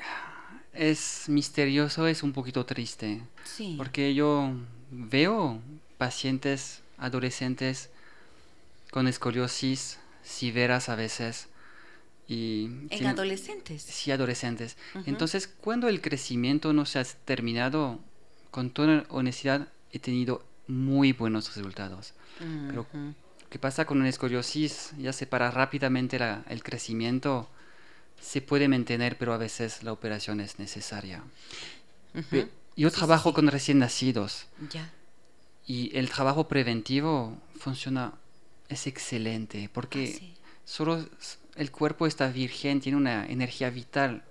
es misterioso, es un poquito triste. Sí. Porque yo veo pacientes adolescentes con escoliosis severas a veces. Y ¿En adolescentes? Sí, adolescentes. Entonces, cuando el crecimiento no se ha terminado, con toda honestidad, he tenido muy buenos resultados. Pero, ¿qué pasa con una escoliosis? Ya se para rápidamente el crecimiento. Se puede mantener, pero a veces la operación es necesaria. Yo trabajo con recién nacidos. Ya. Y el trabajo preventivo funciona, es excelente, porque ah, solo el cuerpo está virgen, tiene una energía vital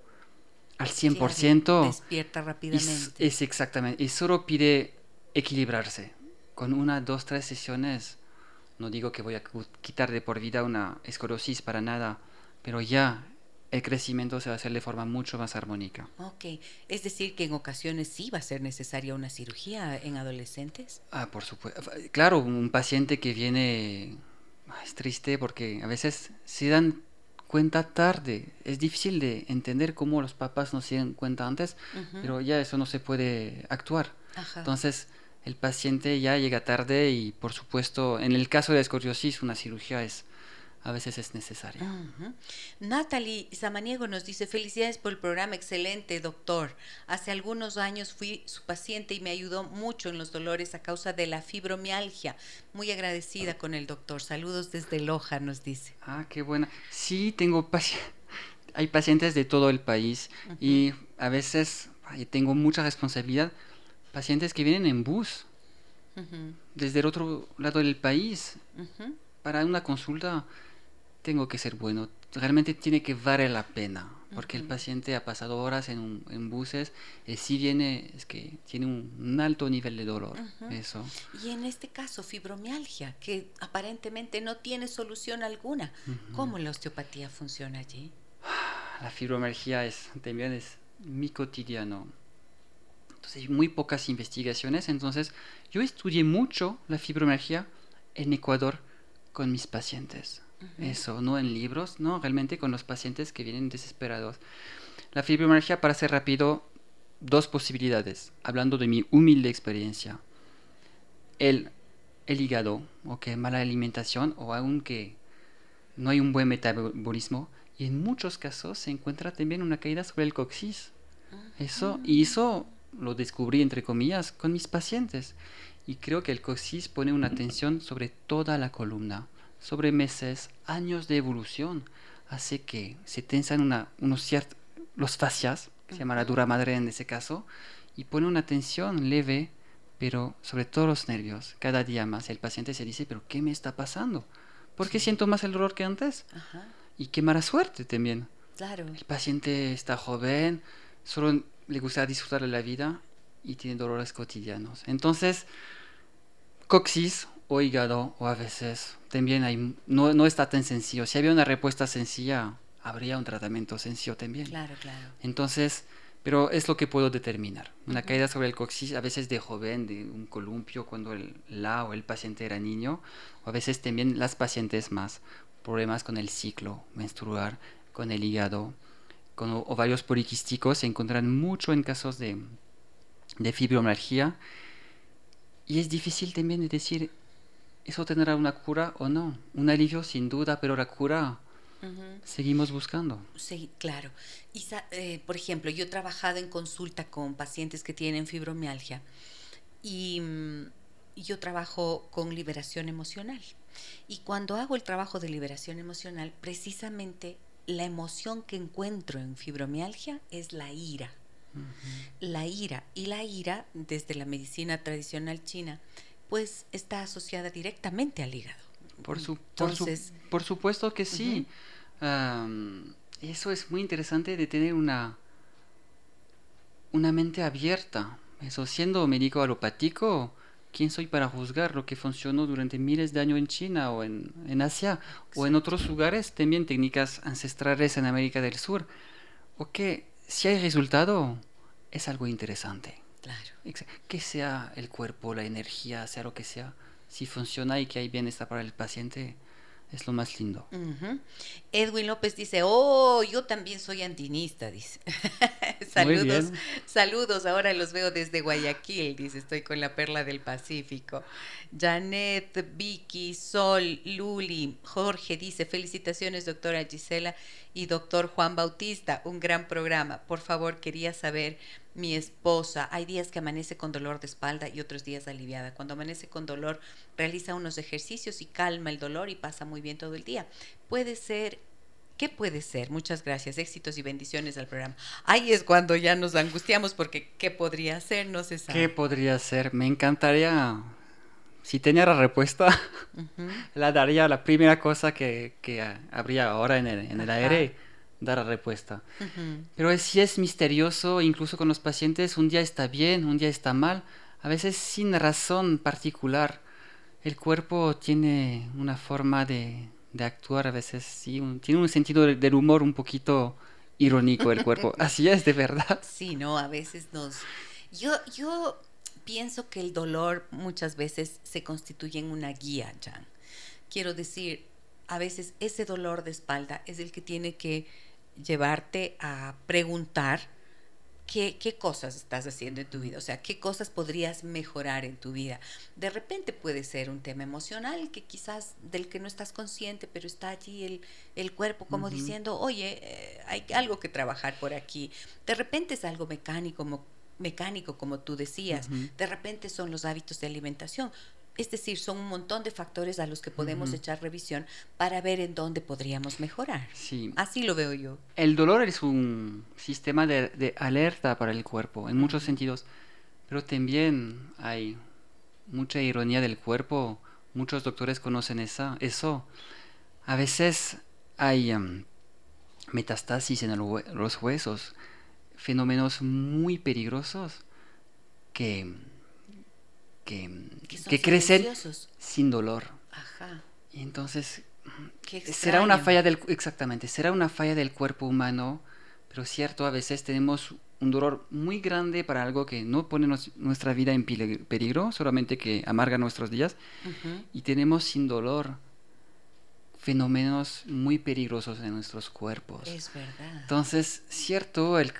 al 100%. despierta rápidamente. Es, exactamente. Y solo pide equilibrarse. Con una, dos, tres sesiones, no digo que voy a quitar de por vida una esclerosis para nada, pero ya el crecimiento se va a hacer de forma mucho más armónica. Ok, es decir que en ocasiones sí va a ser necesaria una cirugía en adolescentes. Ah, por supuesto. Claro, un paciente que viene es triste porque a veces se dan cuenta tarde. Es difícil de entender cómo los papás no se dan cuenta antes, pero ya eso no se puede actuar. Entonces, el paciente ya llega tarde y, por supuesto, en el caso de la escoriosis, una cirugía es a veces es necesaria. Natalie Samaniego nos dice, felicidades por el programa, excelente doctor. Hace algunos años fui su paciente y me ayudó mucho en los dolores a causa de la fibromialgia. Muy agradecida con el doctor. Saludos desde Loja, nos dice. Ah, qué buena. Sí, tengo pacientes. Hay pacientes de todo el país y a veces tengo mucha responsabilidad. Pacientes que vienen en bus desde el otro lado del país para una consulta tengo que ser bueno, realmente tiene que valer la pena, porque el paciente ha pasado horas en, en buses, y si viene, es que tiene un, alto nivel de dolor. Eso. Y en este caso, fibromialgia, que aparentemente no tiene solución alguna. ¿Cómo la osteopatía funciona allí? La fibromialgia es, también es mi cotidiano. Entonces, hay muy pocas investigaciones. Entonces, yo estudié mucho la fibromialgia en Ecuador con mis pacientes. Eso, no en libros, no, realmente con los pacientes que vienen desesperados. La fibromialgia, para ser rápido, dos posibilidades, hablando de mi humilde experiencia. El, el hígado, o que mala alimentación, o aunque no hay un buen metabolismo, y en muchos casos se encuentra también una caída sobre el coxis. Eso, y eso lo descubrí, entre comillas, con mis pacientes. Y creo que el coxis pone una tensión sobre toda la columna sobre meses, años de evolución, hace que se tensan una, unos ciertos, los fascias, que se llama la dura madre en ese caso, y pone una tensión leve, pero sobre todos los nervios, cada día más. El paciente se dice, pero ¿qué me está pasando? ¿Por qué siento más el dolor que antes? Y qué mala suerte también. Claro. El paciente está joven, solo le gusta disfrutar de la vida y tiene dolores cotidianos. Entonces, coxis o hígado o a veces también hay, no, no está tan sencillo. Si había una respuesta sencilla, habría un tratamiento sencillo también. Claro, claro. Entonces, pero es lo que puedo determinar. Una caída sobre el coxis, a veces de joven, de un columpio, cuando el, la o el paciente era niño, o a veces también las pacientes más, problemas con el ciclo menstrual, con el hígado, con ovarios poliquísticos, se encuentran mucho en casos de, de fibromialgia. Y es difícil también de decir, ¿Eso tendrá una cura o no? Un alivio sin duda, pero la cura seguimos buscando. Sí, claro. Y, eh, por ejemplo, yo he trabajado en consulta con pacientes que tienen fibromialgia y mm, yo trabajo con liberación emocional. Y cuando hago el trabajo de liberación emocional, precisamente la emoción que encuentro en fibromialgia es la ira. La ira. Y la ira, desde la medicina tradicional china, pues está asociada directamente al hígado. Por, su, por, supuesto que sí. eso es muy interesante de tener una, una mente abierta. Eso siendo médico alopático, ¿quién soy para juzgar lo que funcionó durante miles de años en China o en, en Asia o en otros lugares? También técnicas ancestrales en América del Sur. O que si hay resultado, es algo interesante. Claro. Que sea el cuerpo, la energía, sea lo que sea, si funciona y que hay bienestar para el paciente, es lo más lindo. Edwin López dice, oh, yo también soy andinista, dice. saludos, saludos, ahora los veo desde Guayaquil, dice, estoy con la perla del Pacífico. Janet, Vicky, Sol, Luli, Jorge dice, felicitaciones doctora Gisela y doctor Juan Bautista, un gran programa. Por favor, quería saber, mi esposa, hay días que amanece con dolor de espalda y otros días aliviada. Cuando amanece con dolor, realiza unos ejercicios y calma el dolor y pasa muy bien todo el día. Puede ser ¿Qué puede ser? Muchas gracias, éxitos y bendiciones al programa. Ahí es cuando ya nos angustiamos porque ¿qué podría ser? No se sabe. ¿Qué podría ser? Me encantaría, si tenía la respuesta, la daría la primera cosa que, habría ahora en el, en el aire, dar la respuesta. Pero si es misterioso, incluso con los pacientes, un día está bien, un día está mal, a veces sin razón particular. El cuerpo tiene una forma de, de actuar a veces, sí, tiene un sentido del humor un poquito irónico el cuerpo. Así es, de verdad. Sí, no, a veces nos... Yo, yo pienso que el dolor muchas veces se constituye en una guía, Jan. quiero decir, a veces ese dolor de espalda es el que tiene que llevarte a preguntar qué, qué, cosas estás haciendo en tu vida, o sea, qué cosas podrías mejorar en tu vida. De repente puede ser un tema emocional que quizás del que no estás consciente, pero está allí el, el cuerpo como uh -huh. diciendo, oye, eh, hay algo que trabajar por aquí. De repente es algo mecánico, como, mecánico, como tú decías. Uh -huh. De repente son los hábitos de alimentación. Es decir, son un montón de factores a los que podemos uh -huh. echar revisión para ver en dónde podríamos mejorar. Sí. Así lo veo yo. El dolor es un sistema de, de alerta para el cuerpo, en muchos sentidos, pero también hay mucha ironía del cuerpo. Muchos doctores conocen esa, eso. A veces hay um, metastasis en el, los huesos, fenómenos muy peligrosos que que, que crecen sin dolor. Ajá. Y entonces será una falla del exactamente, será una falla del cuerpo humano, pero cierto, a veces tenemos un dolor muy grande para algo que no pone nos, nuestra vida en peligro, solamente que amarga nuestros días, uh -huh. y tenemos sin dolor fenómenos muy peligrosos en nuestros cuerpos. Es verdad. Entonces, cierto, el,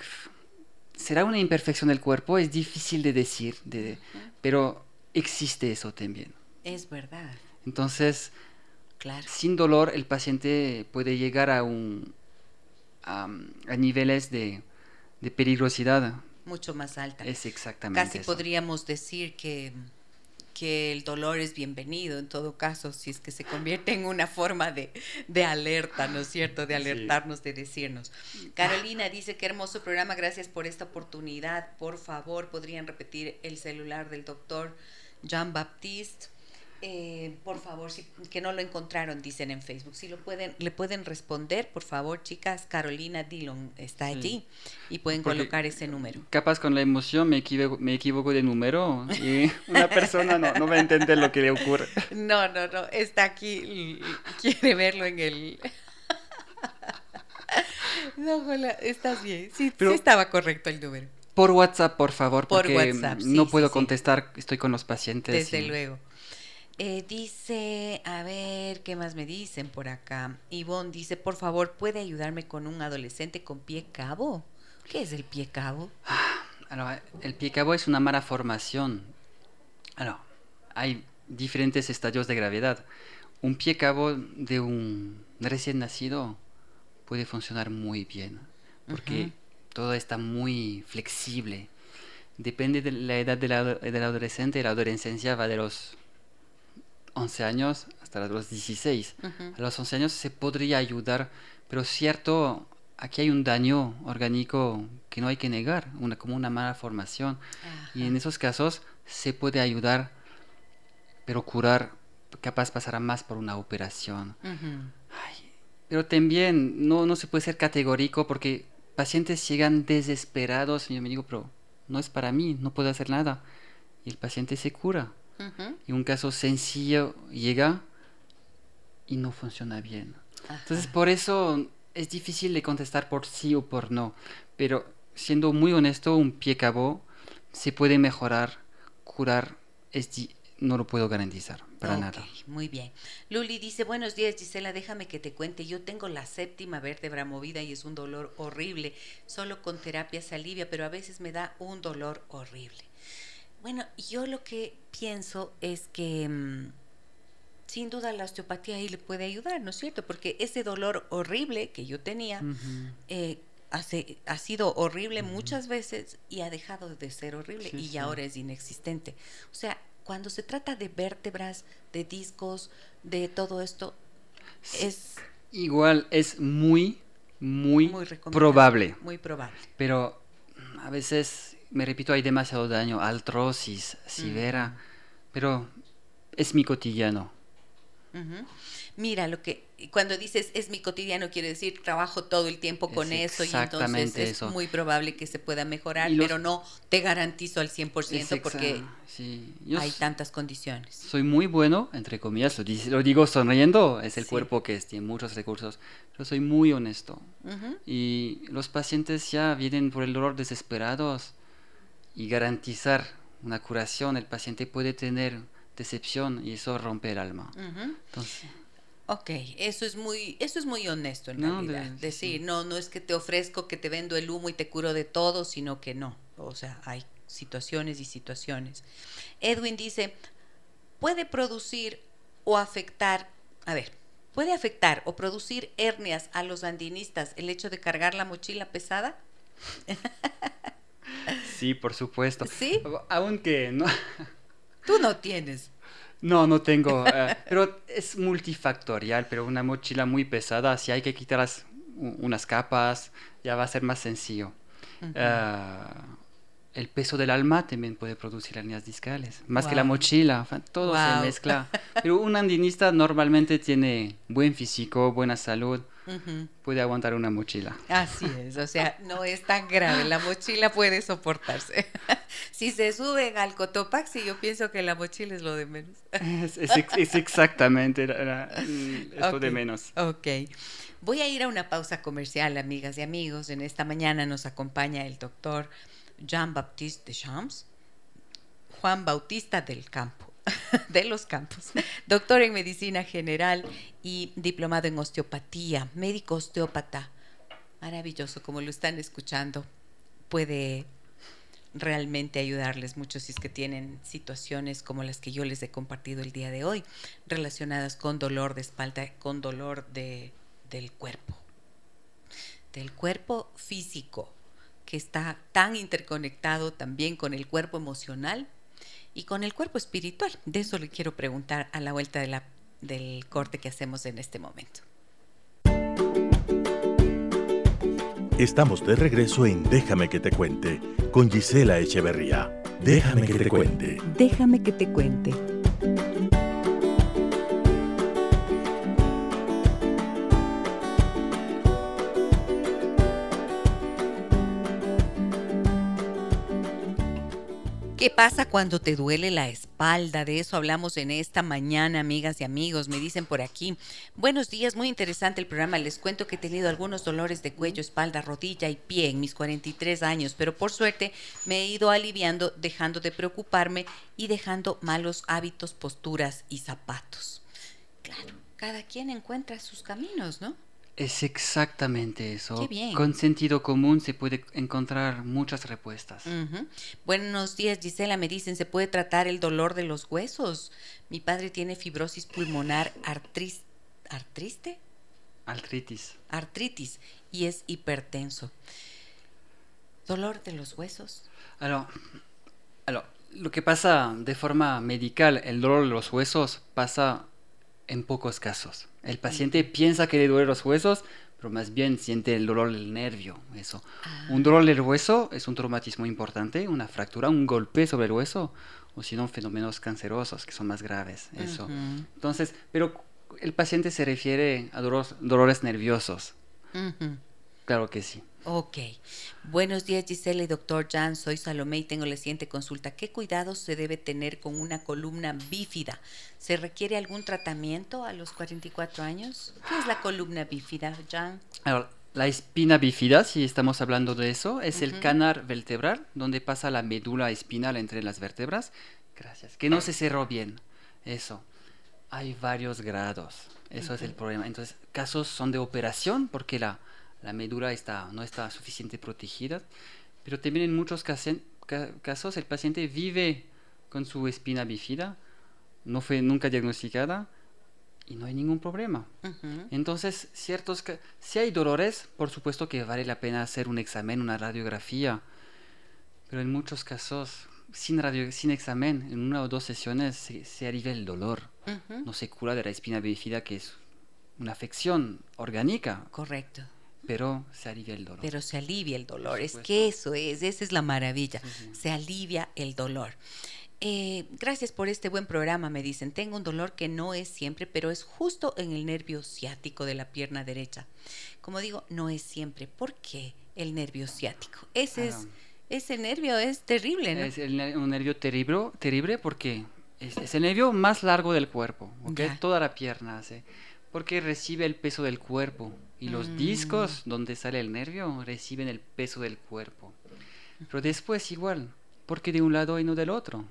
será una imperfección del cuerpo, es difícil de decir, de, uh -huh. pero existe eso también. Es verdad. Entonces, claro. sin dolor, el paciente puede llegar a, un, a, a niveles de, de, peligrosidad mucho más alta. Es exactamente. Casi eso. podríamos decir que, que el dolor es bienvenido en todo caso, si es que se convierte en una forma de, de alerta, ¿no es cierto? De alertarnos, de decirnos. Carolina dice, qué hermoso programa, gracias por esta oportunidad. Por favor, podrían repetir el celular del doctor Jean Baptiste. Eh, por favor, si, que no lo encontraron, dicen en Facebook. Si lo pueden, le pueden responder, por favor, chicas. Carolina Dillon está allí sí. y pueden Porque colocar ese número. Capaz con la emoción me equivoco, me equivoco de número y una persona no, no va a entender lo que le ocurre. No, no, no. Está aquí, quiere verlo en el. no, hola, estás bien. Sí, Pero, sí estaba correcto el número. Por WhatsApp, por favor, por porque WhatsApp, sí, no puedo sí, contestar, estoy con los pacientes. Desde y... luego. Eh, dice, a ver, ¿qué más me dicen por acá? Ivonne dice, por favor, ¿puede ayudarme con un adolescente con pie cabo? ¿Qué es el pie cabo? Alors, el pie cabo es una mala formación. Hay diferentes estadios de gravedad. Un pie cabo de un recién nacido puede funcionar muy bien, porque uh -huh. todo está muy flexible. Depende de la edad del, del adolescente, la adolescencia va de los 11 años hasta los 16. Uh -huh. A los 11 años se podría ayudar, pero cierto, aquí hay un daño orgánico que no hay que negar, una, como una mala formación. Ajá. Y en esos casos se puede ayudar, pero curar capaz pasará más por una operación. Uh -huh. Ay, pero también no, no se puede ser categórico porque pacientes llegan desesperados y yo me digo, pero no es para mí, no puedo hacer nada. Y el paciente se cura. Uh -huh. Y un caso sencillo llega y no funciona bien. Ajá. Entonces, por eso es difícil de contestar por sí o por no. Pero siendo muy honesto, un pie cabo se puede mejorar, curar, es no lo puedo garantizar para okay, nada. Muy bien. Luli dice, buenos días Gisela, déjame que te cuente, yo tengo la séptima vértebra movida y es un dolor horrible, solo con terapia se alivia, pero a veces me da un dolor horrible. Bueno, yo lo que pienso es que mmm, sin duda la osteopatía ahí le puede ayudar, ¿no es cierto? Porque ese dolor horrible que yo tenía uh -huh. eh, hace, ha sido horrible uh -huh. muchas veces y ha dejado de ser horrible sí, y sí. ahora es inexistente. O sea, cuando se trata de vértebras, de discos, de todo esto, es... Igual es muy, muy, muy probable. Muy probable. Pero a veces me repito, hay demasiado daño, artrosis severa, mm. pero es mi cotidiano. Uh -huh. Mira, lo que cuando dices es mi cotidiano, quiere decir trabajo todo el tiempo con es eso y entonces es eso. muy probable que se pueda mejorar, los... pero no te garantizo al 100% porque sí. hay tantas condiciones. Soy muy bueno, entre comillas, lo, lo digo sonriendo, es el sí. cuerpo que tiene muchos recursos, pero soy muy honesto. Uh -huh. Y los pacientes ya vienen por el dolor desesperados y garantizar una curación, el paciente puede tener decepción y eso rompe el alma. Uh -huh. Entonces, Ok, eso es muy, eso es muy honesto en realidad. Decir, no, no es que te ofrezco que te vendo el humo y te curo de todo, sino que no. O sea, hay situaciones y situaciones. Edwin dice, puede producir o afectar, a ver, puede afectar o producir hernias a los andinistas el hecho de cargar la mochila pesada. Sí, por supuesto. Sí. Aunque no. Tú no tienes. No, no tengo, eh, pero es multifactorial, pero una mochila muy pesada, si hay que quitar unas capas, ya va a ser más sencillo. Ah, el peso del alma también puede producir hernias discales, más que la mochila, todo se mezcla. Pero un andinista normalmente tiene buen físico, buena salud, puede aguantar una mochila. Así es, o sea, no es tan grave, la mochila puede soportarse. si se sube al Cotopaxi, yo pienso que la mochila es lo de menos. es, exactamente mm, lo de menos. Ok. Voy a ir a una pausa comercial, amigas y amigos. En esta mañana nos acompaña el doctor Jean-Baptiste de Champs, Juan Bautista del Campo, de los Campos, doctor en medicina general y diplomado en osteopatía, médico osteópata. Maravilloso, como lo están escuchando. Puede realmente ayudarles mucho si es que tienen situaciones como las que yo les he compartido el día de hoy, relacionadas con dolor de espalda, con dolor de, del cuerpo, del cuerpo físico, que está tan interconectado también con el cuerpo emocional y con el cuerpo espiritual. De eso le quiero preguntar a la vuelta de la, del corte que hacemos en este momento. Estamos de regreso en Déjame que te cuente con Gisela Echeverría. Déjame que te cuente. Déjame que te cuente. ¿Qué pasa cuando te duele la espalda? De eso hablamos en esta mañana, amigas y amigos. Me dicen por aquí. Buenos días, muy interesante el programa. Les cuento que he tenido algunos dolores de cuello, espalda, rodilla y pie en mis 43 años, pero por suerte me he ido aliviando, dejando de preocuparme y dejando malos hábitos, posturas y zapatos. Claro, cada quien encuentra sus caminos, ¿no? Es exactamente eso. Con sentido común se puede encontrar muchas respuestas. Buenos días, Gisela. Me dicen, ¿se puede tratar el dolor de los huesos? Mi padre tiene fibrosis pulmonar artris, artriste. Artritis. Artritis y es hipertenso. ¿Dolor de los huesos? Alors, lo que pasa de forma medical, el dolor de los huesos pasa en pocos casos. El paciente piensa que le duele los huesos, pero más bien siente el dolor del nervio, eso. Ah. Un dolor del hueso es un traumatismo importante, una fractura, un golpe sobre el hueso, o si no, fenómenos cancerosos que son más graves, eso. Entonces, pero el paciente se refiere a dolores, nerviosos. Claro que sí. Ok. Buenos días, Gisela y doctor Jan. Soy Salomé y tengo la siguiente consulta. ¿Qué cuidados se debe tener con una columna bífida? ¿Se requiere algún tratamiento a los 44 años? ¿Qué es la columna bífida, Jan? la espina bífida, si estamos hablando de eso, es el canal vertebral donde pasa la médula espinal entre las vértebras. Gracias. Que no se cerró bien. Eso. Hay varios grados. Eso es el problema. Entonces, casos son de operación porque la la médula está, no está suficiente protegida, pero también en muchos casos el paciente vive con su espina bífida, no fue nunca diagnosticada y no hay ningún problema. Entonces, ciertos si hay dolores, por supuesto que vale la pena hacer un examen, una radiografía, pero en muchos casos, sin, radio, sin examen, en una o dos sesiones se, se alivia el dolor. No se cura de la espina bífida, que es una afección orgánica. Correcto pero se alivia el dolor. Pero se alivia el dolor, es que eso es, esa es la maravilla, se alivia el dolor. Eh, gracias por este buen programa, me dicen. Tengo un dolor que no es siempre, pero es justo en el nervio ciático de la pierna derecha. Como digo, no es siempre. ¿Por qué el nervio ciático? Ese, es, ese nervio es terrible, ¿no? Es un nervio terrible, terrible porque es, el nervio más largo del cuerpo, Toda la pierna hace porque recibe el peso del cuerpo y los mm. discos donde sale el nervio reciben el peso del cuerpo. Pero después igual, porque de un lado y no del otro.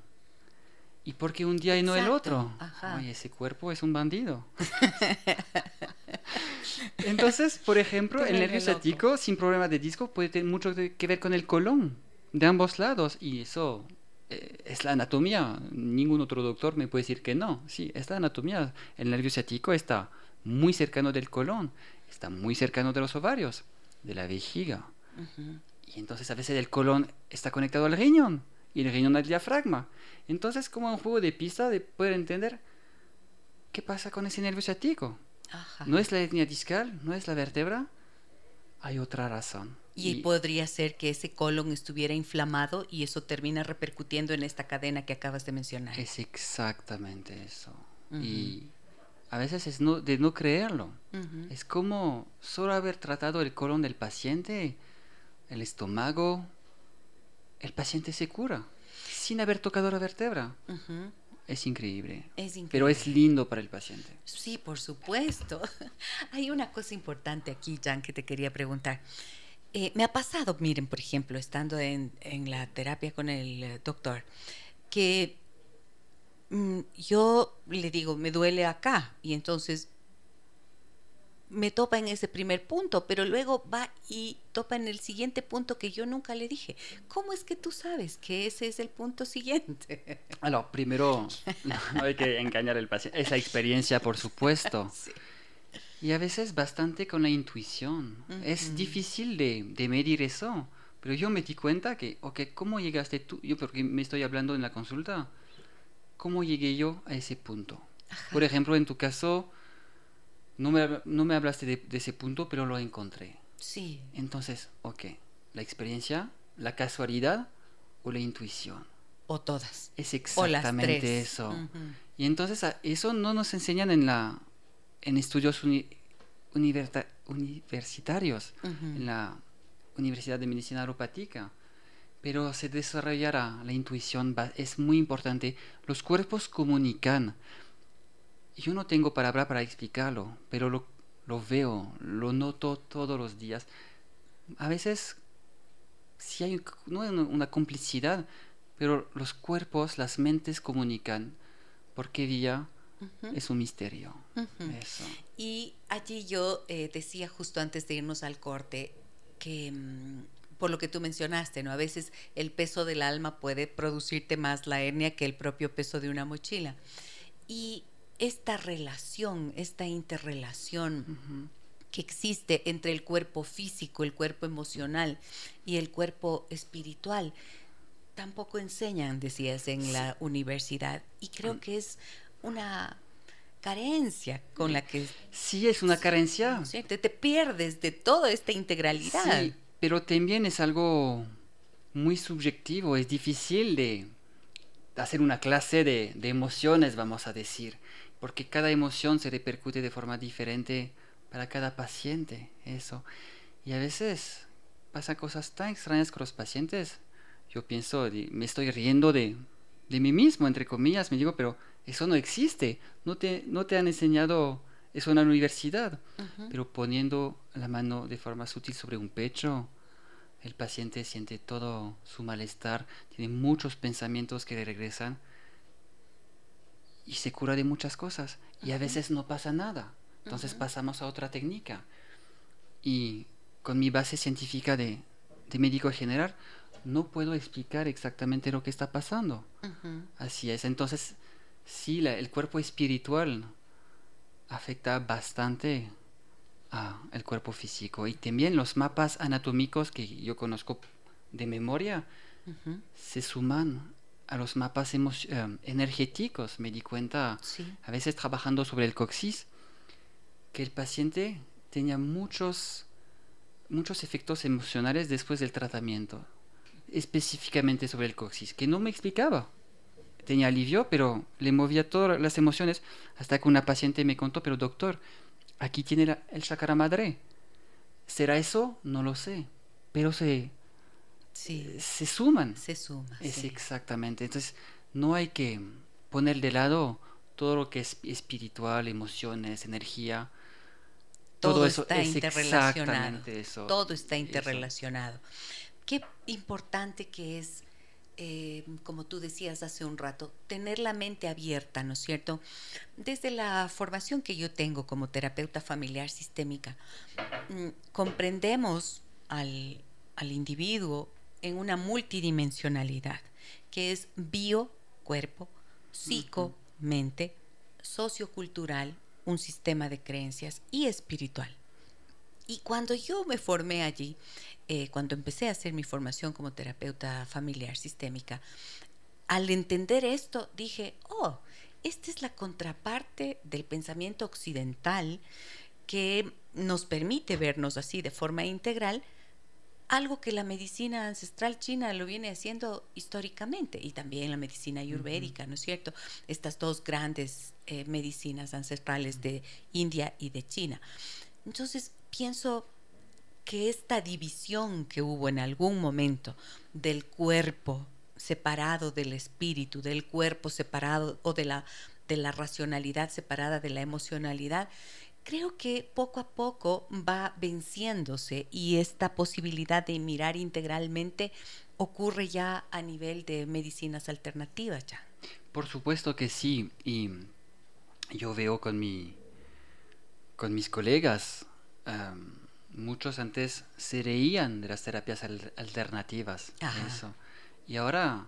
¿Y por qué un día y no el otro? ajá. Oye, ese cuerpo es un bandido. Entonces, por ejemplo, el nervio ciático sin problema de disco puede tener mucho que ver con el colon de ambos lados y eso eh, es la anatomía. Ningún otro doctor me puede decir que no. Sí, es la anatomía. El nervio ciático está muy cercano del colon, está muy cercano de los ovarios, de la vejiga. Y entonces a veces el colon está conectado al riñón y el riñón al diafragma. Entonces, como un juego de pista de poder entender qué pasa con ese nervio ciático. Ajá. No es la etnia discal, no es la vértebra, hay otra razón. Y, podría ser que ese colon estuviera inflamado y eso termina repercutiendo en esta cadena que acabas de mencionar. es exactamente eso. Y a veces es no, de no creerlo. Es como solo haber tratado el colon del paciente, el estómago, el paciente se cura sin haber tocado la vértebra. Es increíble. Es Pero es increíble. lindo para el paciente. Sí, por supuesto. Hay una cosa importante aquí, Jan, que te quería preguntar. Eh, me ha pasado, miren, por ejemplo, estando en, en la terapia con el eh, doctor, que yo le digo, me duele acá, y entonces me topa en ese primer punto, pero luego va y topa en el siguiente punto que yo nunca le dije. ¿Cómo es que tú sabes que ese es el punto siguiente? Alors, primero, no hay que engañar al paciente. Es la experiencia, por supuesto. Sí. Y a veces bastante con la intuición. Es difícil de, de medir eso. Pero yo me di cuenta que, ok, ¿cómo llegaste tú? Yo, porque me estoy hablando en la consulta, ¿cómo llegué yo a ese punto? Por ejemplo, en tu caso, no me, no me hablaste de, de ese punto, pero lo encontré. Sí, Entonces, ok, la experiencia, la casualidad o la intuición. o todas. Es O las exactamente tres. eso. Y entonces eso no nos enseñan en la en estudios uni- universita- universitarios, en la Universidad de Medicina Alopática. Pero se desarrollará la intuición, es muy importante. Los cuerpos comunican. Yo no tengo palabra para explicarlo, pero lo, lo veo, lo noto todos los días. A veces sí hay no hay una- complicidad, pero los cuerpos, las mentes comunican. ¿Por qué? Ujú. Es un misterio. Eso. Y allí yo eh, decía justo antes de irnos al corte que mm, por lo que tú mencionaste, ¿no? A veces el peso del alma puede producirte más la hernia que el propio peso de una mochila. Y esta relación, esta interrelación que existe entre el cuerpo físico, el cuerpo emocional y el cuerpo espiritual, tampoco enseñan, decías, en la universidad. Y creo que es una carencia con la que Sí, es una carencia. ¿no es cierto? te pierdes de toda esta integralidad. Sí, pero también es algo muy subjetivo. Es difícil de hacer una clase de, emociones, vamos a decir. Porque cada emoción se repercute de forma diferente para cada paciente. Eso. Y a veces pasan cosas tan extrañas con los pacientes. Yo pienso, me estoy riendo de, de mí mismo, entre comillas. Me digo, pero eso no existe. No te, no te han enseñado eso en la universidad. Pero poniendo la mano de forma sutil sobre un pecho, el paciente siente todo su malestar, tiene muchos pensamientos que le regresan y se cura de muchas cosas. Y a veces no pasa nada. Entonces pasamos a otra técnica. Y con mi base científica de, de médico general, no puedo explicar exactamente lo que está pasando. Así es. Entonces, sí, la- el cuerpo espiritual afecta bastante al cuerpo físico. Y también los mapas anatómicos que yo conozco de memoria se suman a los mapas emo- eh, energéticos. Me di cuenta, Sí. a veces trabajando sobre el coxis, que el paciente tenía muchos, muchos efectos emocionales después del tratamiento, específicamente sobre el coxis, que no me explicaba. Tenía alivio, pero le movía todas las emociones, hasta que una paciente me contó, pero doctor, aquí tiene la- el chakra madre. ¿Será eso? No lo sé, pero se, Sí. se suman. Se suma. Es sí. exactamente. Entonces, no hay que poner de lado todo lo que es espiritual, emociones, energía. Todo, eso está es interrelacionado. exactamente eso. Todo está Eso. interrelacionado. Qué importante que es eh, como tú decías hace un rato, tener la mente abierta, ¿no es cierto? Desde la formación que yo tengo como terapeuta familiar sistémica, mm, comprendemos al, al individuo en una multidimensionalidad, que es bio, cuerpo, psico, mente, sociocultural, un sistema de creencias y espiritual. Y cuando yo me formé allí, eh, cuando empecé a hacer mi formación como terapeuta familiar sistémica, al entender esto dije, oh, esta es la contraparte del pensamiento occidental que nos permite vernos así de forma integral, algo que la medicina ancestral china lo viene haciendo históricamente y también la medicina ayurvédica, ¿no es cierto? Estas dos grandes eh, medicinas ancestrales de India y de China. Entonces pienso que esta división que hubo en algún momento del cuerpo separado del espíritu, del cuerpo separado o de la, de la racionalidad separada de la emocionalidad, creo que poco a poco va venciéndose y esta posibilidad de mirar integralmente ocurre ya a nivel de medicinas alternativas ya. Por supuesto que sí, y yo veo con mi con mis colegas, muchos antes se reían de las terapias alternativas, eso, y ahora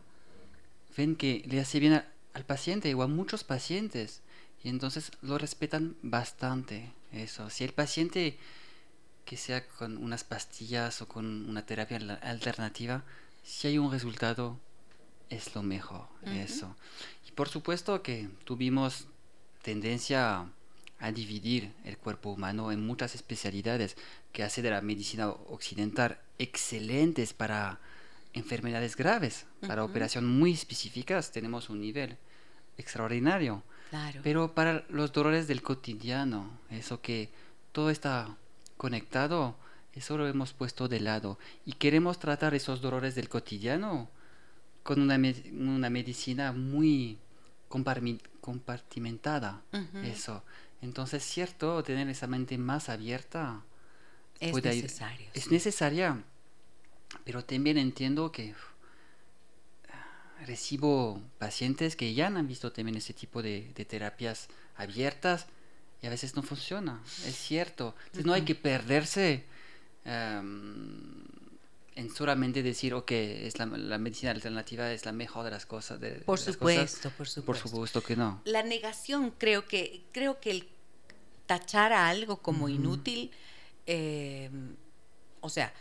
ven que le hace bien al paciente o a muchos pacientes y entonces lo respetan bastante eso. Si el paciente que sea con unas pastillas o con una terapia alternativa, si hay un resultado, es lo mejor, eso. Y por supuesto que tuvimos tendencia a dividir el cuerpo humano en muchas especialidades que hace de la medicina occidental excelentes para enfermedades graves, para operaciones muy específicas tenemos un nivel extraordinario. Pero para los dolores del cotidiano, eso que todo está conectado, eso lo hemos puesto de lado. Y queremos tratar esos dolores del cotidiano con una, una medicina muy compartimentada. Eso. Entonces, cierto, tener esa mente más abierta es necesario. Es necesaria, pero también entiendo que recibo pacientes que ya han visto también ese tipo de, terapias abiertas y a veces no funciona, es cierto. Entonces no hay que perderse em, en solamente decir, ok, es la, medicina alternativa es la mejor de las cosas. De, por supuesto, por supuesto. Por supuesto que no. La negación, creo que, creo que el tachar a algo como inútil, em, o sea,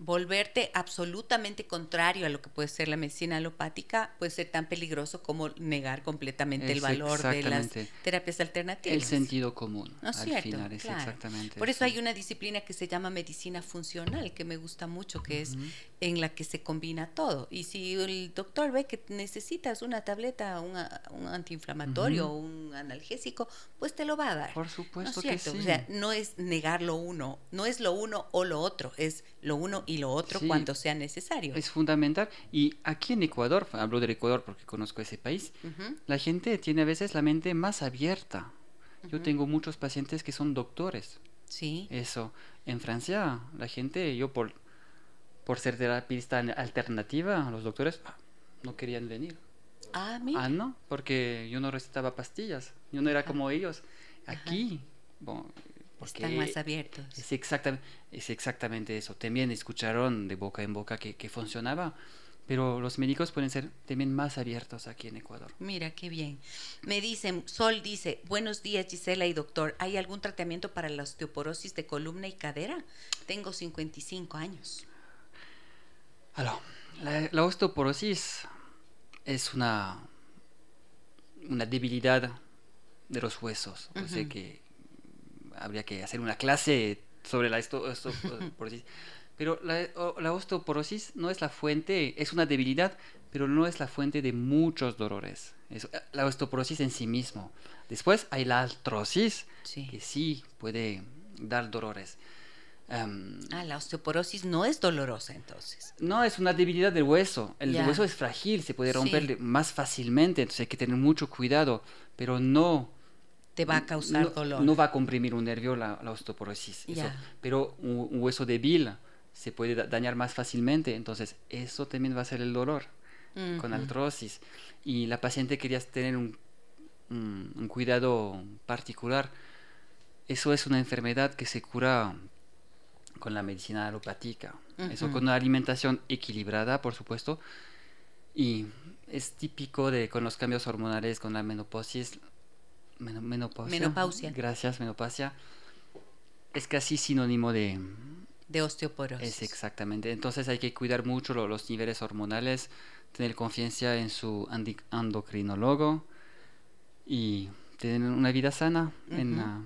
volverte absolutamente contrario a lo que puede ser la medicina alopática puede ser tan peligroso como negar completamente el valor de las terapias alternativas. El sentido común, al final, es exactamente Por eso. hay una disciplina que se llama medicina funcional, que me gusta mucho, que es en la que se combina todo. Y si el doctor ve que necesitas una tableta, un antiinflamatorio o un analgésico, pues te lo va a dar. Por supuesto que sí. O sea, no es negar lo uno, no es lo uno o lo otro, es lo uno y lo otro cuando sea necesario. Es fundamental. Y aquí en Ecuador, hablo del Ecuador porque conozco ese país, la gente tiene a veces la mente más abierta. Yo tengo muchos pacientes que son doctores. Sí. Eso. En Francia, la gente, yo por, por ser terapista alternativa, los doctores ah, no querían venir. Ah, mira. Ah, no, porque yo no recetaba pastillas. Yo no era como ellos. Aquí, bueno, están más abiertos. Es exactamente, es exactamente eso. También escucharon de boca en boca que, que, funcionaba, pero los médicos pueden ser también más abiertos aquí en Ecuador. Mira, qué bien. Me dicen, Sol dice, buenos días Gisela y doctor, ¿hay algún tratamiento para la osteoporosis de columna y cadera? Tengo 55 años. Aló, la, osteoporosis es una, una debilidad de los huesos, o sea que habría que hacer una clase sobre la osteoporosis. Pero la, osteoporosis no es la fuente, es una debilidad, pero no es la fuente de muchos dolores. la osteoporosis en sí mismo. Después hay la artrosis, que sí puede dar dolores. ah, la osteoporosis no es dolorosa entonces. No, es una debilidad del hueso. El hueso es frágil, se puede romper más fácilmente, entonces hay que tener mucho cuidado, pero no te va a causar dolor. No va a comprimir un nervio la, osteoporosis, pero un, hueso débil se puede dañar más fácilmente, entonces eso también va a ser el dolor. con artrosis y la paciente quería tener un, un, cuidado particular. Eso es una enfermedad que se cura con la medicina alopática. Eso con una alimentación equilibrada, por supuesto. Y es típico de con los cambios hormonales, con la menopausia. Menopausia. Gracias, menopausia. Es casi sinónimo de... De osteoporosis. Es exactamente. Entonces hay que cuidar mucho los niveles hormonales, tener confianza en su endocrinólogo y tener una vida sana en la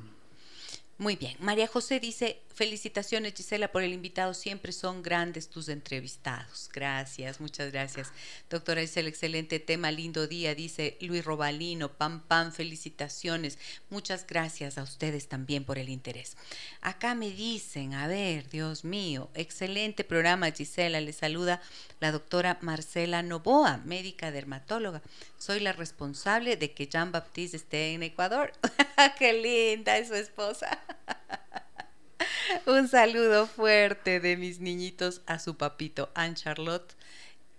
muy bien. María José dice, felicitaciones Gisela por el invitado, siempre son grandes tus entrevistados. Gracias, muchas gracias. Doctora Gisela, excelente tema, lindo día, dice Luis Robalino, pam pam, felicitaciones. Muchas gracias a ustedes también por el interés. Acá me dicen, a ver, Dios mío, excelente programa Gisela, le saluda la doctora Marcela Novoa, médica dermatóloga. Soy la responsable de que Jean Baptiste esté en Ecuador. Qué linda es su esposa. Un saludo fuerte de mis niñitos a su papito, Anne Charlotte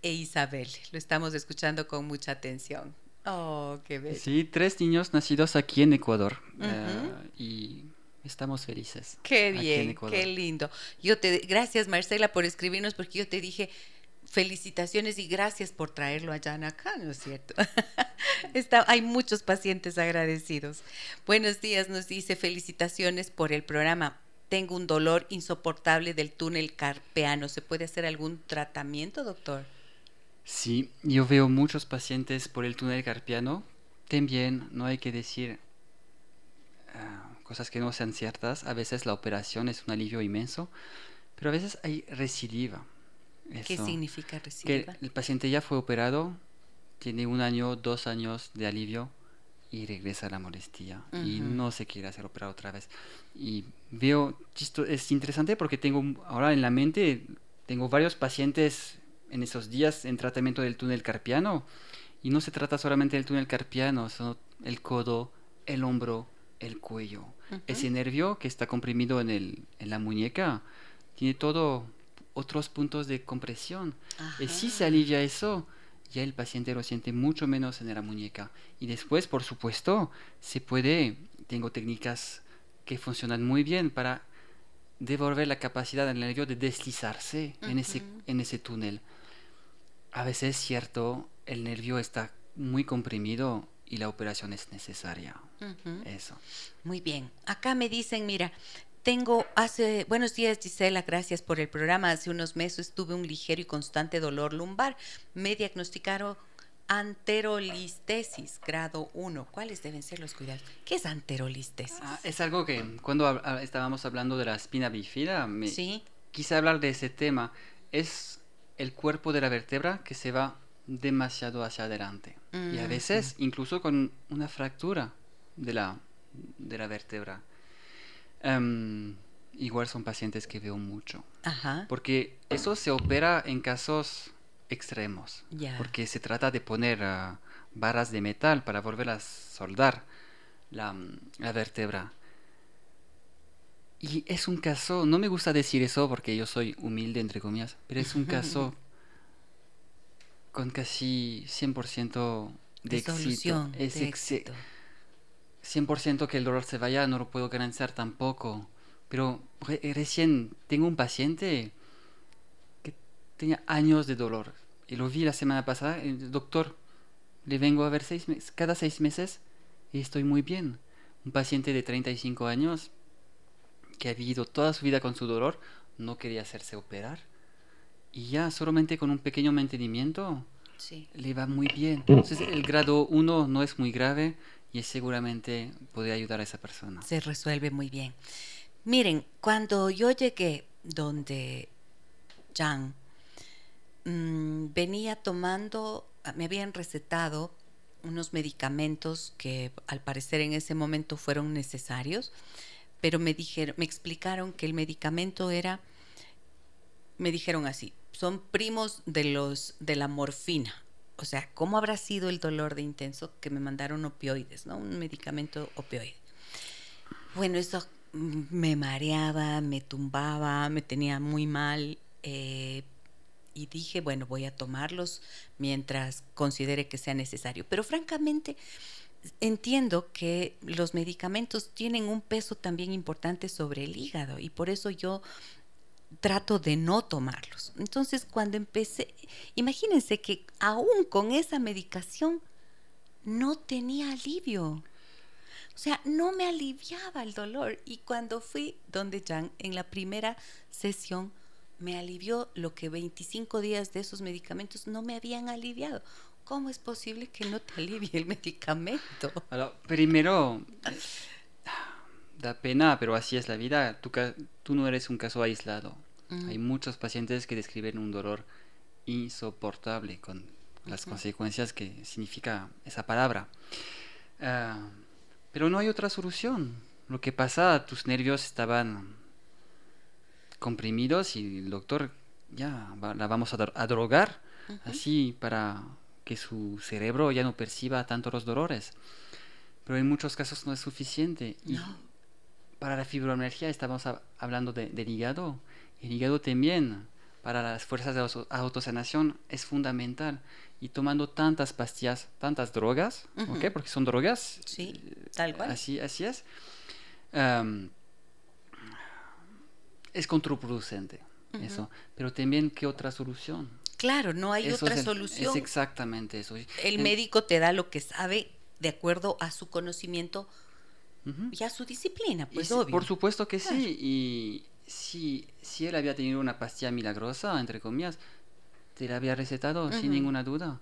e Isabel. Lo estamos escuchando con mucha atención. Oh, qué bello. Sí, tres niños nacidos aquí en Ecuador. Eh, y estamos felices. Qué bien, qué lindo. Yo te gracias Marcela por escribirnos porque yo te dije felicitaciones y gracias por traerlo allá acá, ¿no es cierto? Está, hay muchos pacientes agradecidos. Buenos días, nos dice felicitaciones por el programa. Tengo un dolor insoportable del túnel carpeano. ¿Se puede hacer algún tratamiento, doctor? Sí, yo veo muchos pacientes por el túnel carpiano. También no hay que decir ah, cosas que no sean ciertas. A veces la operación es un alivio inmenso, pero a veces hay recidiva. ¿Qué significa recidiva? Que el paciente ya fue operado, tiene un año, dos años de alivio y regresa la molestia y no se quiere hacer operar otra vez. Y veo, esto es interesante porque tengo ahora en la mente, tengo varios pacientes en esos días en tratamiento del túnel carpiano y no se trata solamente del túnel carpiano, son el codo, el hombro, el cuello. Ese nervio que está comprimido en, el, en la muñeca tiene todo otros puntos de compresión. Y si se alivia eso, ya el paciente lo siente mucho menos en la muñeca. Y después, por supuesto, se puede, tengo técnicas que funcionan muy bien para devolver la capacidad del nervio de deslizarse en, ese, en ese túnel. A veces es cierto, el nervio está muy comprimido y la operación es necesaria. Eso. Muy bien. Acá me dicen, mira, tengo hace, buenos días Gisela, gracias por el programa. Hace unos meses tuve un ligero y constante dolor lumbar. Me diagnosticaron anterolistesis, grado 1. ¿Cuáles deben ser los cuidados? ¿Qué es anterolistesis? Ah, es algo que cuando estábamos hablando de la espina bífida, me quise hablar de ese tema. Es el cuerpo de la vértebra que se va demasiado hacia adelante. Y a veces incluso con una fractura de la, de la vértebra. Em, igual son pacientes que veo mucho. Porque eso se opera en casos extremos. Porque se trata de poner ah, barras de metal para volver a soldar la, la, vértebra. Y es un caso, no me gusta decir eso porque yo soy humilde, entre comillas, pero es un caso con casi 100% de, de éxito. Es de éxito. 100% que el dolor se vaya, no lo puedo garantizar tampoco. Pero recién tengo un paciente que tenía años de dolor. Y lo vi la semana pasada. El doctor, le vengo a ver seis meses, cada seis meses y estoy muy bien. Un paciente de 35 años que ha vivido toda su vida con su dolor, no quería hacerse operar. Y ya solamente con un pequeño mantenimiento le va muy bien. Entonces el grado 1 no es muy grave y seguramente puede ayudar a esa persona. Se resuelve muy bien. Miren, cuando yo llegué donde Jan mm, venía tomando, me habían recetado unos medicamentos que al parecer en ese momento fueron necesarios, pero me dijeron, me explicaron que el medicamento era, me dijeron así, son primos de los de la morfina o sea, ¿cómo habrá sido el dolor de intenso que me mandaron opioides, ¿no? Un medicamento opioide. Bueno, eso me mareaba, me tumbaba, me tenía muy mal. Eh, y dije, bueno, voy a tomarlos mientras considere que sea necesario. Pero francamente, entiendo que los medicamentos tienen un peso también importante sobre el hígado y por eso yo trato de no tomarlos. Entonces, cuando empecé, imagínense que aún con esa medicación no tenía alivio. O sea, no me aliviaba el dolor. Y cuando fui donde Jan en la primera sesión, me alivió lo que 25 días de esos medicamentos no me habían aliviado. ¿Cómo es posible que no te alivie el medicamento? primero, da pena, pero así es la vida. Tú, tú no eres un caso aislado. Hay muchos pacientes que describen un dolor insoportable con las consecuencias que significa esa palabra. Ah, pero no hay otra solución. Lo que pasa, tus nervios estaban comprimidos y el doctor ya la vamos a, drogar así para que su cerebro ya no perciba tanto los dolores. Pero en muchos casos no es suficiente. Y para la fibromialgia estamos hablando de, del hígado. El hígado también para las fuerzas de autosanación es fundamental. Y tomando tantas pastillas, tantas drogas, Porque son drogas. Sí, tal cual. Así, así es. es contraproducente eso. Pero también, ¿qué otra solución? Claro, no hay otra solución. Es exactamente eso. El médico te da lo que sabe de acuerdo a su conocimiento y a su disciplina, pues obvio. Por supuesto que sí. Y si, si él había tenido una pastilla milagrosa, entre comillas, te la había recetado sin ninguna duda.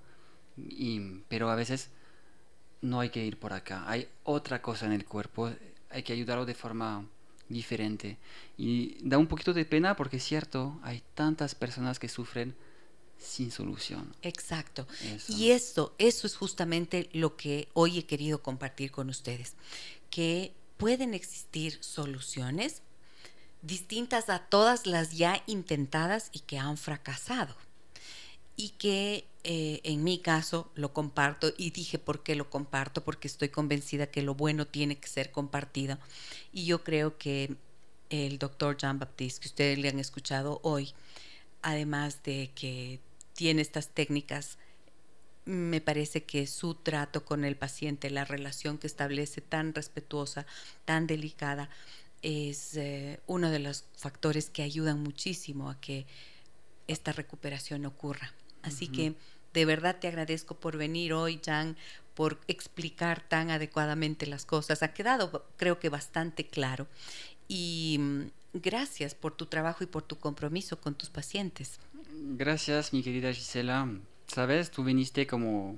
Y, pero a veces no hay que ir por acá. Hay otra cosa en el cuerpo. Hay que ayudarlo de forma diferente. Y da un poquito de pena porque es cierto, hay tantas personas que sufren sin solución. Exacto. Y esto, eso es justamente lo que hoy he querido compartir con ustedes, que pueden existir soluciones distintas a todas las ya intentadas y que han fracasado. Y que eh, en mi caso lo comparto y dije por qué lo comparto, porque estoy convencida que lo bueno tiene que ser compartido. Y yo creo que el doctor Jean Baptiste, que ustedes le han escuchado hoy, además de que tiene estas técnicas, me parece que su trato con el paciente, la relación que establece tan respetuosa, tan delicada, es eh, uno de los factores que ayudan muchísimo a que esta recuperación ocurra. Así que de verdad te agradezco por venir hoy, Jan, por explicar tan adecuadamente las cosas. Ha quedado, creo que, bastante claro. Y mm, gracias por tu trabajo y por tu compromiso con tus pacientes. Gracias, mi querida Gisela. Sabes, tú viniste como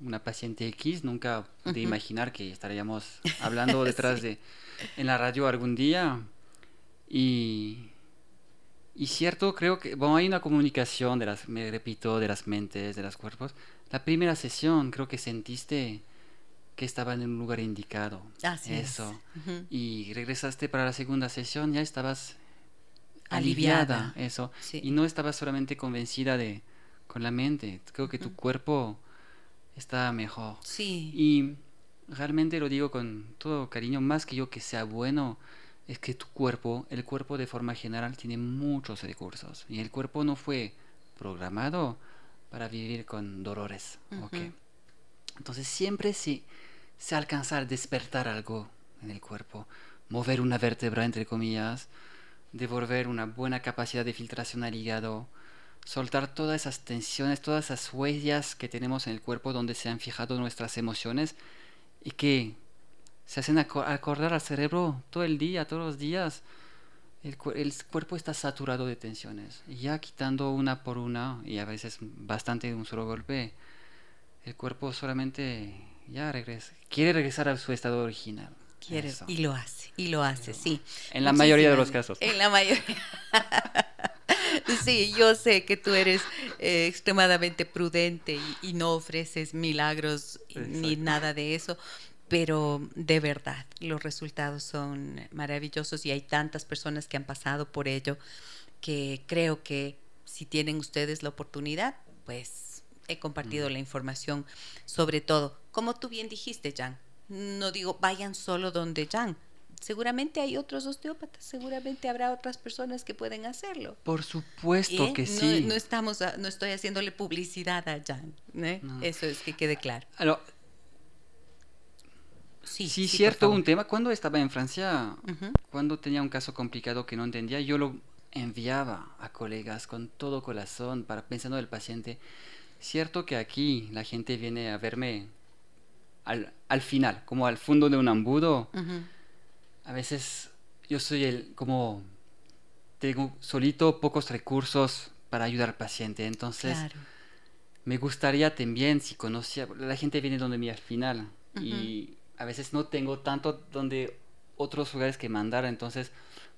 una paciente X, nunca pude imaginar que estaríamos hablando detrás de en la radio algún día. Y, y cierto, creo que bueno, hay una comunicación de las, me repito, de las mentes, de los cuerpos. La primera sesión creo que sentiste que estaba en un lugar indicado. Así Eso. Y regresaste para la segunda sesión, ya estabas aliviada, eso. Y no estabas solamente convencida de con la mente. Creo que tu cuerpo está mejor. Sí. Y realmente lo digo con todo cariño, más que yo que sea bueno, es que tu cuerpo, el cuerpo de forma general tiene muchos recursos y el cuerpo no fue programado para vivir con dolores. Entonces siempre si se alcanza a despertar algo en el cuerpo, mover una vértebra entre comillas, devolver una buena capacidad de filtración al hígado, soltar todas esas tensiones, todas esas huellas que tenemos en el cuerpo donde se han fijado nuestras emociones y que se hacen acordar al cerebro todo el día, todos los días. El, cuerpo está saturado de tensiones. Y ya quitando una por una, y a veces bastante de un solo golpe, el cuerpo solamente ya regresa, quiere regresar a su estado original. Quiere, y lo hace, y lo hace, sí. En la mayoría de los casos. En la mayoría. Sí, yo sé que tú eres eh, extremadamente prudente y, no ofreces milagros ni nada de eso, pero de verdad los resultados son maravillosos y hay tantas personas que han pasado por ello que creo que si tienen ustedes la oportunidad, pues he compartido la información sobre todo. Como tú bien dijiste, Jan, no digo vayan solo donde Jan, seguramente hay otros osteópatas, seguramente habrá otras personas que pueden hacerlo. Por supuesto ¿Eh? que sí. No, estamos, a- no estoy haciéndole publicidad a Jan. ¿eh? No. Eso es que quede claro. Alors, Sí, sí, por cierto, un tema. Cuando estaba en Francia, Ujú. cuando tenía un caso complicado que no entendía, yo lo enviaba a colegas con todo corazón para pensando en el paciente. Cierto que aquí la gente viene a verme al, al final, como al fondo de un embudo. Ujú. A veces yo soy el como tengo solito pocos recursos para ayudar al paciente, entonces Claro. me gustaría también si conocía la gente viene donde mí al final y a veces no tengo tanto donde otros lugares que mandar, entonces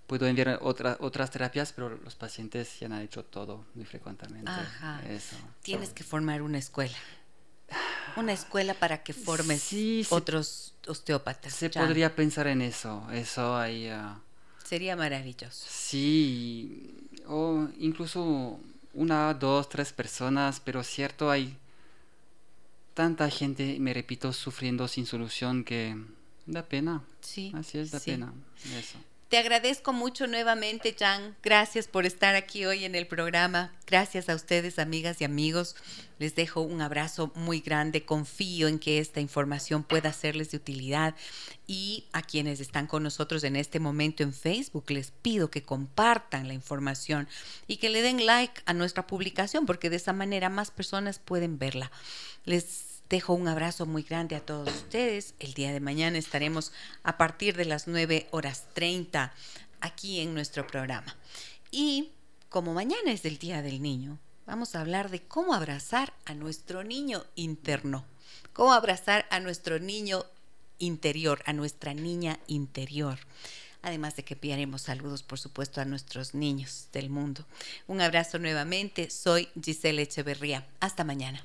puedo enviar otra- otras terapias, pero los pacientes ya han hecho todo muy frecuentemente. Ajá. Eso. Tienes que formar una escuela. Una escuela para que formes Sí, se- otros osteópatas. Se podría pensar en eso, eso ahí. ah, Sería maravilloso. Sí, o incluso una, dos, tres personas, pero cierto, hay tanta gente, me repito, sufriendo sin solución que da pena. Sí. Así es, da sí. pena. Eso. Te agradezco mucho nuevamente, Jan. Gracias por estar aquí hoy en el programa. Gracias a ustedes, amigas y amigos. Les dejo un abrazo muy grande. Confío en que esta información pueda serles de utilidad. Y a quienes están con nosotros en este momento en Facebook, les pido que compartan la información y que le den like a nuestra publicación, porque de esa manera más personas pueden verla. Les dejo un abrazo muy grande a todos ustedes. El día de mañana estaremos a partir de las 9 horas 30 aquí en nuestro programa. Y como mañana es el Día del Niño, vamos a hablar de cómo abrazar a nuestro niño interno, cómo abrazar a nuestro niño interior, a nuestra niña interior. Además de que enviaremos saludos, por supuesto, a nuestros niños del mundo. Un abrazo nuevamente. Soy Giselle Echeverría. Hasta mañana.